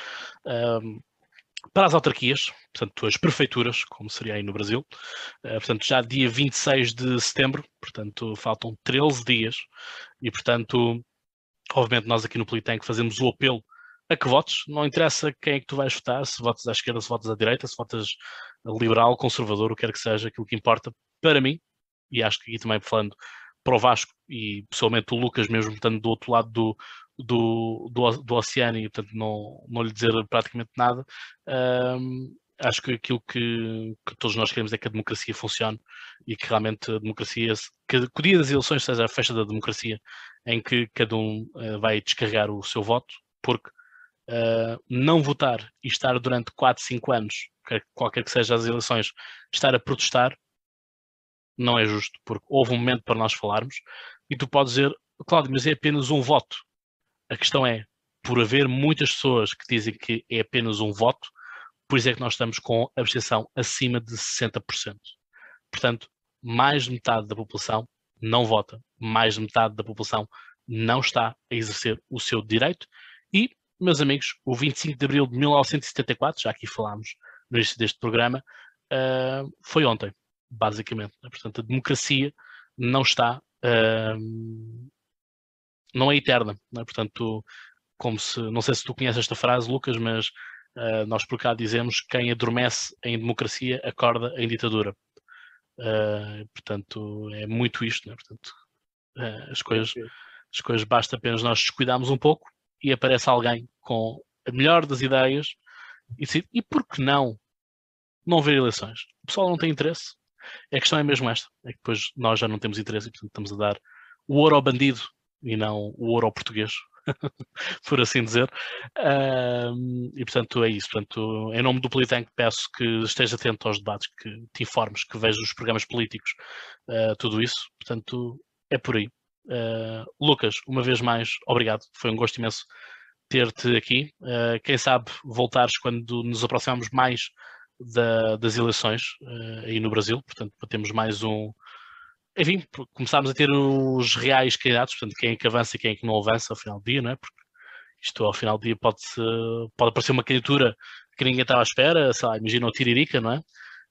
para as autarquias, portanto, as prefeituras, como seria aí no Brasil. portanto, já dia 26 de setembro, portanto, faltam 13 dias, e portanto, obviamente nós aqui no Politank fazemos o apelo a que votes, não interessa quem é que tu vais votar, se votas à esquerda, se votas à direita, se votas liberal, conservador, o que quer que seja, aquilo que importa para mim, e acho que aqui também falando para o Vasco e pessoalmente o Lucas mesmo estando do outro lado do, do, do, do oceano e portanto não, não lhe dizer praticamente nada, hum, acho que aquilo que, que, todos nós queremos é que a democracia funcione e que realmente a democracia, que, que o dia das eleições seja a festa da democracia, em que cada um uh, vai descarregar o seu voto, porque uh, não votar e estar durante 4, 5 anos, qualquer que seja as eleições, estar a protestar, não é justo, porque houve um momento para nós falarmos e tu podes dizer, Cláudio, mas é apenas um voto. A questão é, por haver muitas pessoas que dizem que é apenas um voto, por isso é que nós estamos com abstenção acima de 60%. Portanto, mais de metade da população não vota, mais de metade da população não está a exercer o seu direito e, meus amigos, o 25 de abril de 1974, já aqui falámos no início deste programa, uh, foi ontem, basicamente. Portanto, a democracia não está, uh, não é eterna. Né? Portanto, como se, não sei se tu conheces esta frase, Lucas, mas uh, nós por cá dizemos quem adormece em democracia acorda em ditadura. Uh, portanto, é muito isto, né? portanto, uh, as, coisas, as coisas basta apenas nós descuidarmos um pouco e aparece alguém com a melhor das ideias e decide, e por que não não ver eleições? O pessoal não tem interesse. A questão é mesmo esta, é que depois nós já não temos interesse e portanto estamos a dar o ouro ao bandido e não o ouro ao português, [laughs] por assim dizer. E portanto é isso. Portanto, em nome do Politank peço que esteja atento aos debates, que te informes, que vejas os programas políticos, uh, tudo isso. Portanto, é por aí. Uh, Lucas, uma vez mais, obrigado. Foi um gosto imenso ter-te aqui. Ah, quem sabe voltares quando nos aproximamos mais da, das eleições aí no Brasil. Portanto, para termos mais um, enfim, começámos a ter os reais candidatos, portanto, quem é que avança e quem é que não avança ao final do dia, não é? Porque isto ao final do dia pode, pode aparecer uma candidatura que ninguém estava à espera, sei lá, imagina o Tiririca, não é?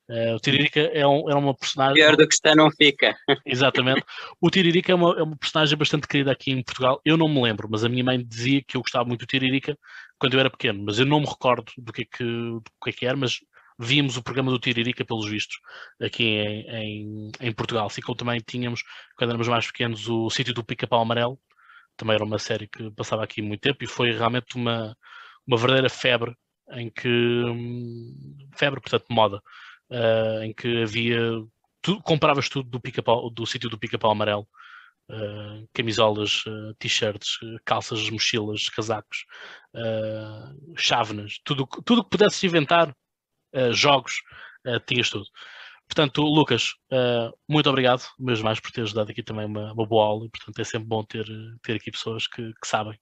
Uh, o Tiririca é, um, é uma personagem. Pior do que está, não fica. [laughs] Exatamente. O Tiririca é uma, é uma personagem bastante querida aqui em Portugal. Eu não me lembro, mas a minha mãe dizia que eu gostava muito do Tiririca quando eu era pequeno, mas eu não me recordo do que é que, do que, é que era, mas vimos o programa do Tiririca, pelos vistos, aqui em, em, em Portugal. Assim como também tínhamos, quando éramos mais pequenos, o Sítio do Pica-Pau Amarelo, também era uma série que passava aqui muito tempo e foi realmente uma, uma verdadeira febre em que hum, febre, portanto, moda, uh, em que havia tu, compravas tudo do pica do sítio do pica-pau amarelo. Uh, camisolas, uh, t-shirts, calças, mochilas, casacos, chávenas, tudo tudo que pudesses inventar jogos, uh, tinhas tudo. Portanto, Lucas, uh, muito obrigado, mesmo mais por teres dado aqui também uma, uma, boa aula portanto, é sempre bom ter, ter aqui pessoas que, que sabem.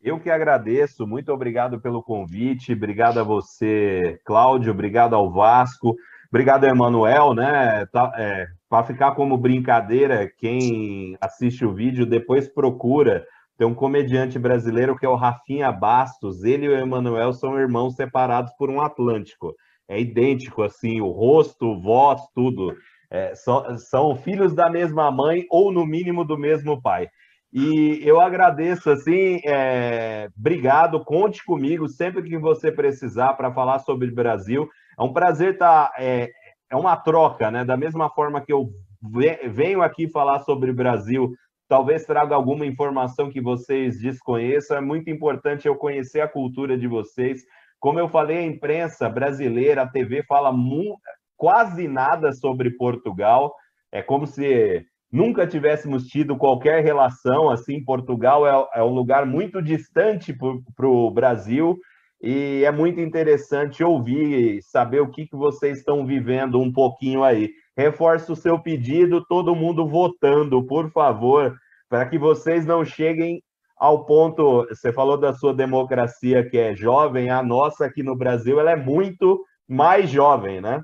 Eu que agradeço, muito obrigado pelo convite, obrigado a você, Cláudio, obrigado ao Vasco, obrigado ao Emanuel, né? Tá, é, Para ficar como brincadeira, quem assiste o vídeo depois procura tem um comediante brasileiro que é o Rafinha Bastos. Ele e o Emanuel são irmãos separados por um Atlântico. É idêntico, assim, o rosto, voz, tudo. É, são, são filhos da mesma mãe ou, no mínimo, do mesmo pai. E eu agradeço, assim, é, obrigado, conte comigo sempre que você precisar para falar sobre o Brasil. É um prazer estar. Tá, é, é uma troca, né? Da mesma forma que eu venho aqui falar sobre o Brasil talvez traga alguma informação que vocês desconheçam. É muito importante eu conhecer a cultura de vocês. Como eu falei, a imprensa brasileira, a TV fala quase nada sobre Portugal. É como se nunca tivéssemos tido qualquer relação. Assim, Portugal é, é um lugar muito distante para o Brasil e é muito interessante ouvir, saber o que, que vocês estão vivendo um pouquinho aí. Reforço o seu pedido, todo mundo votando, por favor para que vocês não cheguem ao ponto. Você falou da sua democracia que é jovem, a nossa aqui no Brasil ela é muito mais jovem, né?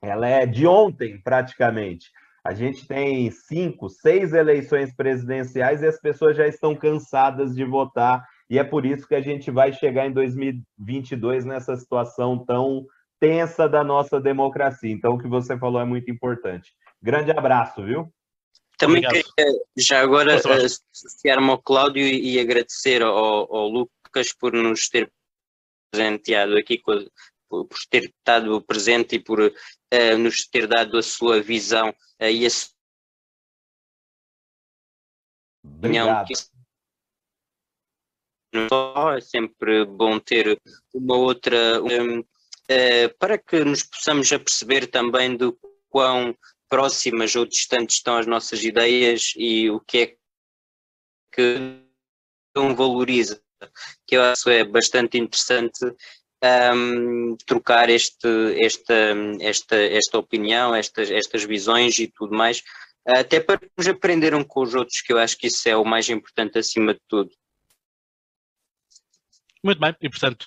Ela é de ontem, praticamente. A gente tem cinco, seis eleições presidenciais e as pessoas já estão cansadas de votar, e é por isso que a gente vai chegar em 2022 nessa situação tão tensa da nossa democracia. Então, o que você falou é muito importante. Grande abraço, viu? Também Obrigado. queria já agora associar-me ao Cláudio e agradecer ao, ao, Lucas por nos ter presenteado aqui, por ter estado presente e por uh, nos ter dado a sua visão uh, e a sua opinião. É sempre bom ter uma outra. Um, eh, para que nos possamos aperceber também do quão próximas ou distantes estão as nossas ideias e o que é que um valoriza que eu acho é bastante interessante um, trocar este, esta, esta, esta opinião, estas, estas visões e tudo mais, até para nos aprender um com os outros, que eu acho que isso é o mais importante acima de tudo. Muito bem, e portanto,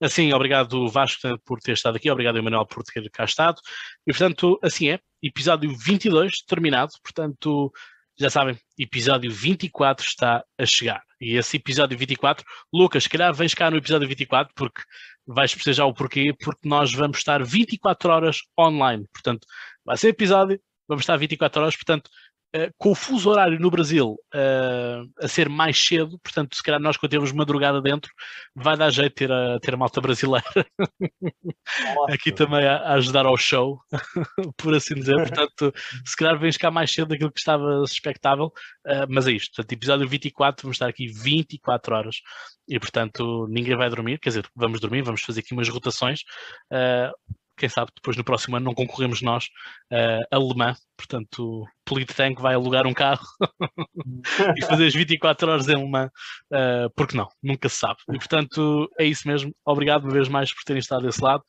assim, obrigado Vasco por ter estado aqui, obrigado Emanuel por ter cá estado, e portanto, assim é, episódio 22 terminado, portanto, já sabem, episódio 24 está a chegar. E esse episódio 24, Lucas, se calhar vens cá no episódio 24, porque vais perceber já o porquê, porque nós vamos estar 24 horas online. Portanto, vai ser episódio, vamos estar 24 horas, portanto, Uh, com o fuso horário no Brasil uh, a ser mais cedo, portanto, se calhar nós quando temos madrugada dentro, vai dar jeito ter a, ter a malta brasileira [laughs] aqui também a, a, ajudar ao show, [laughs] por assim dizer. Portanto, se calhar vens cá mais cedo daquilo que estava expectável, uh, mas é isto. Portanto, episódio 24, vamos estar aqui 24 horas e, portanto, ninguém vai dormir. Quer dizer, vamos dormir, vamos fazer aqui umas rotações quem sabe depois no próximo ano não concorremos nós uh, a Le Mans, portanto o Polittank vai alugar um carro [laughs] e fazer as 24 horas em Le Mans, uh, porque não, nunca se sabe. E portanto é isso mesmo, obrigado uma vez mais por terem estado desse lado,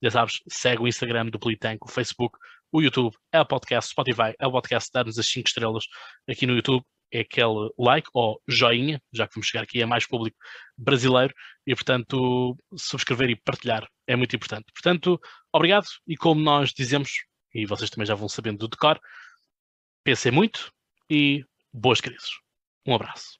já sabes, segue o Instagram do Polittank, o Facebook, o YouTube, é o podcast, Spotify, é o podcast, dar-nos as 5 estrelas aqui no YouTube é aquele like ou joinha, já que vamos chegar aqui a mais público brasileiro, e portanto subscrever e partilhar é muito importante. Portanto, obrigado, e como nós dizemos, e vocês também já vão sabendo do decor, pensem muito e boas crises. Um abraço.